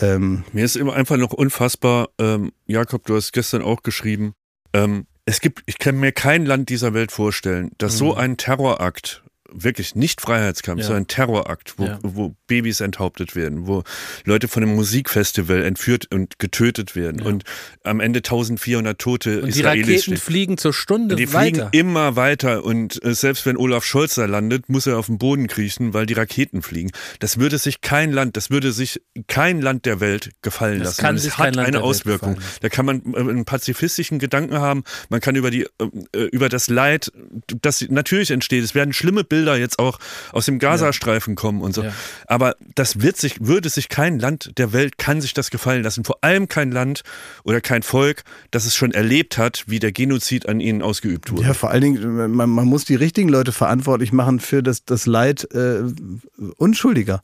Ähm, Mir ist immer einfach noch unfassbar, ähm, Jakob, du hast gestern auch geschrieben, ähm, es gibt, ich kann mir kein Land dieser Welt vorstellen, das so einen Terrorakt wirklich nicht Freiheitskampf, Ja. sondern Terrorakt, wo, Ja. wo Babys enthauptet werden, wo Leute von einem Musikfestival entführt und getötet werden und am Ende 1400 Tote Und die Israelis Raketen stehen. fliegen zur Stunde Die fliegen weiter. immer weiter und äh, selbst wenn Olaf Scholz da landet, muss er auf den Boden kriechen, weil die Raketen fliegen. Das würde sich kein Land, das würde sich kein Land der Welt gefallen Das lassen. kann Und es sich kein hat Land eine Auswirkung. Da kann man äh, einen pazifistischen Gedanken haben, man kann über die äh, über das Leid, das natürlich entsteht. Es werden schlimme Bilder jetzt auch aus dem Gazastreifen kommen und so. Ja. Aber das wird sich, würde sich kein Land der Welt kann sich das gefallen lassen. Vor allem kein Land oder kein Volk, das es schon erlebt hat, wie der Genozid an ihnen ausgeübt wurde. ja, vor allen Dingen, man, man muss die richtigen Leute verantwortlich machen für das, das Leid äh, Unschuldiger.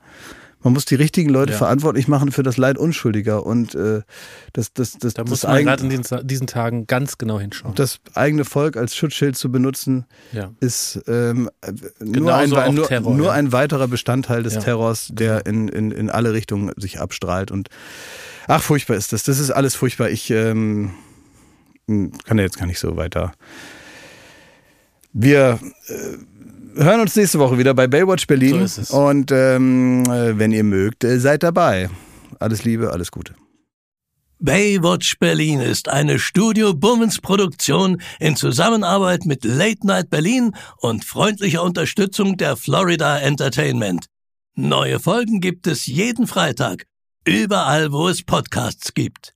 Man muss die richtigen Leute Ja. verantwortlich machen für das Leid Unschuldiger. Und äh, das, das, das, Da das, muss man gerade in diesen, diesen Tagen ganz genau hinschauen. das eigene Volk als Schutzschild zu benutzen, ja. ist ähm, nur, ein, nur, Terror, nur ja. ein weiterer Bestandteil des. Terrors, der in, in, in alle Richtungen sich abstrahlt. Und ach, furchtbar ist das. Das ist alles furchtbar. Ich ähm, kann ja jetzt gar nicht so weiter. Wir äh, hören uns nächste Woche wieder bei Baywatch Berlin. So ist es. Und ähm, äh, wenn ihr mögt, äh, seid dabei. Alles Liebe, alles Gute. Baywatch Berlin ist eine Studio Bummens Produktion in Zusammenarbeit mit Late Night Berlin und freundlicher Unterstützung der Florida Entertainment. Neue Folgen gibt es jeden Freitag, überall wo es Podcasts gibt.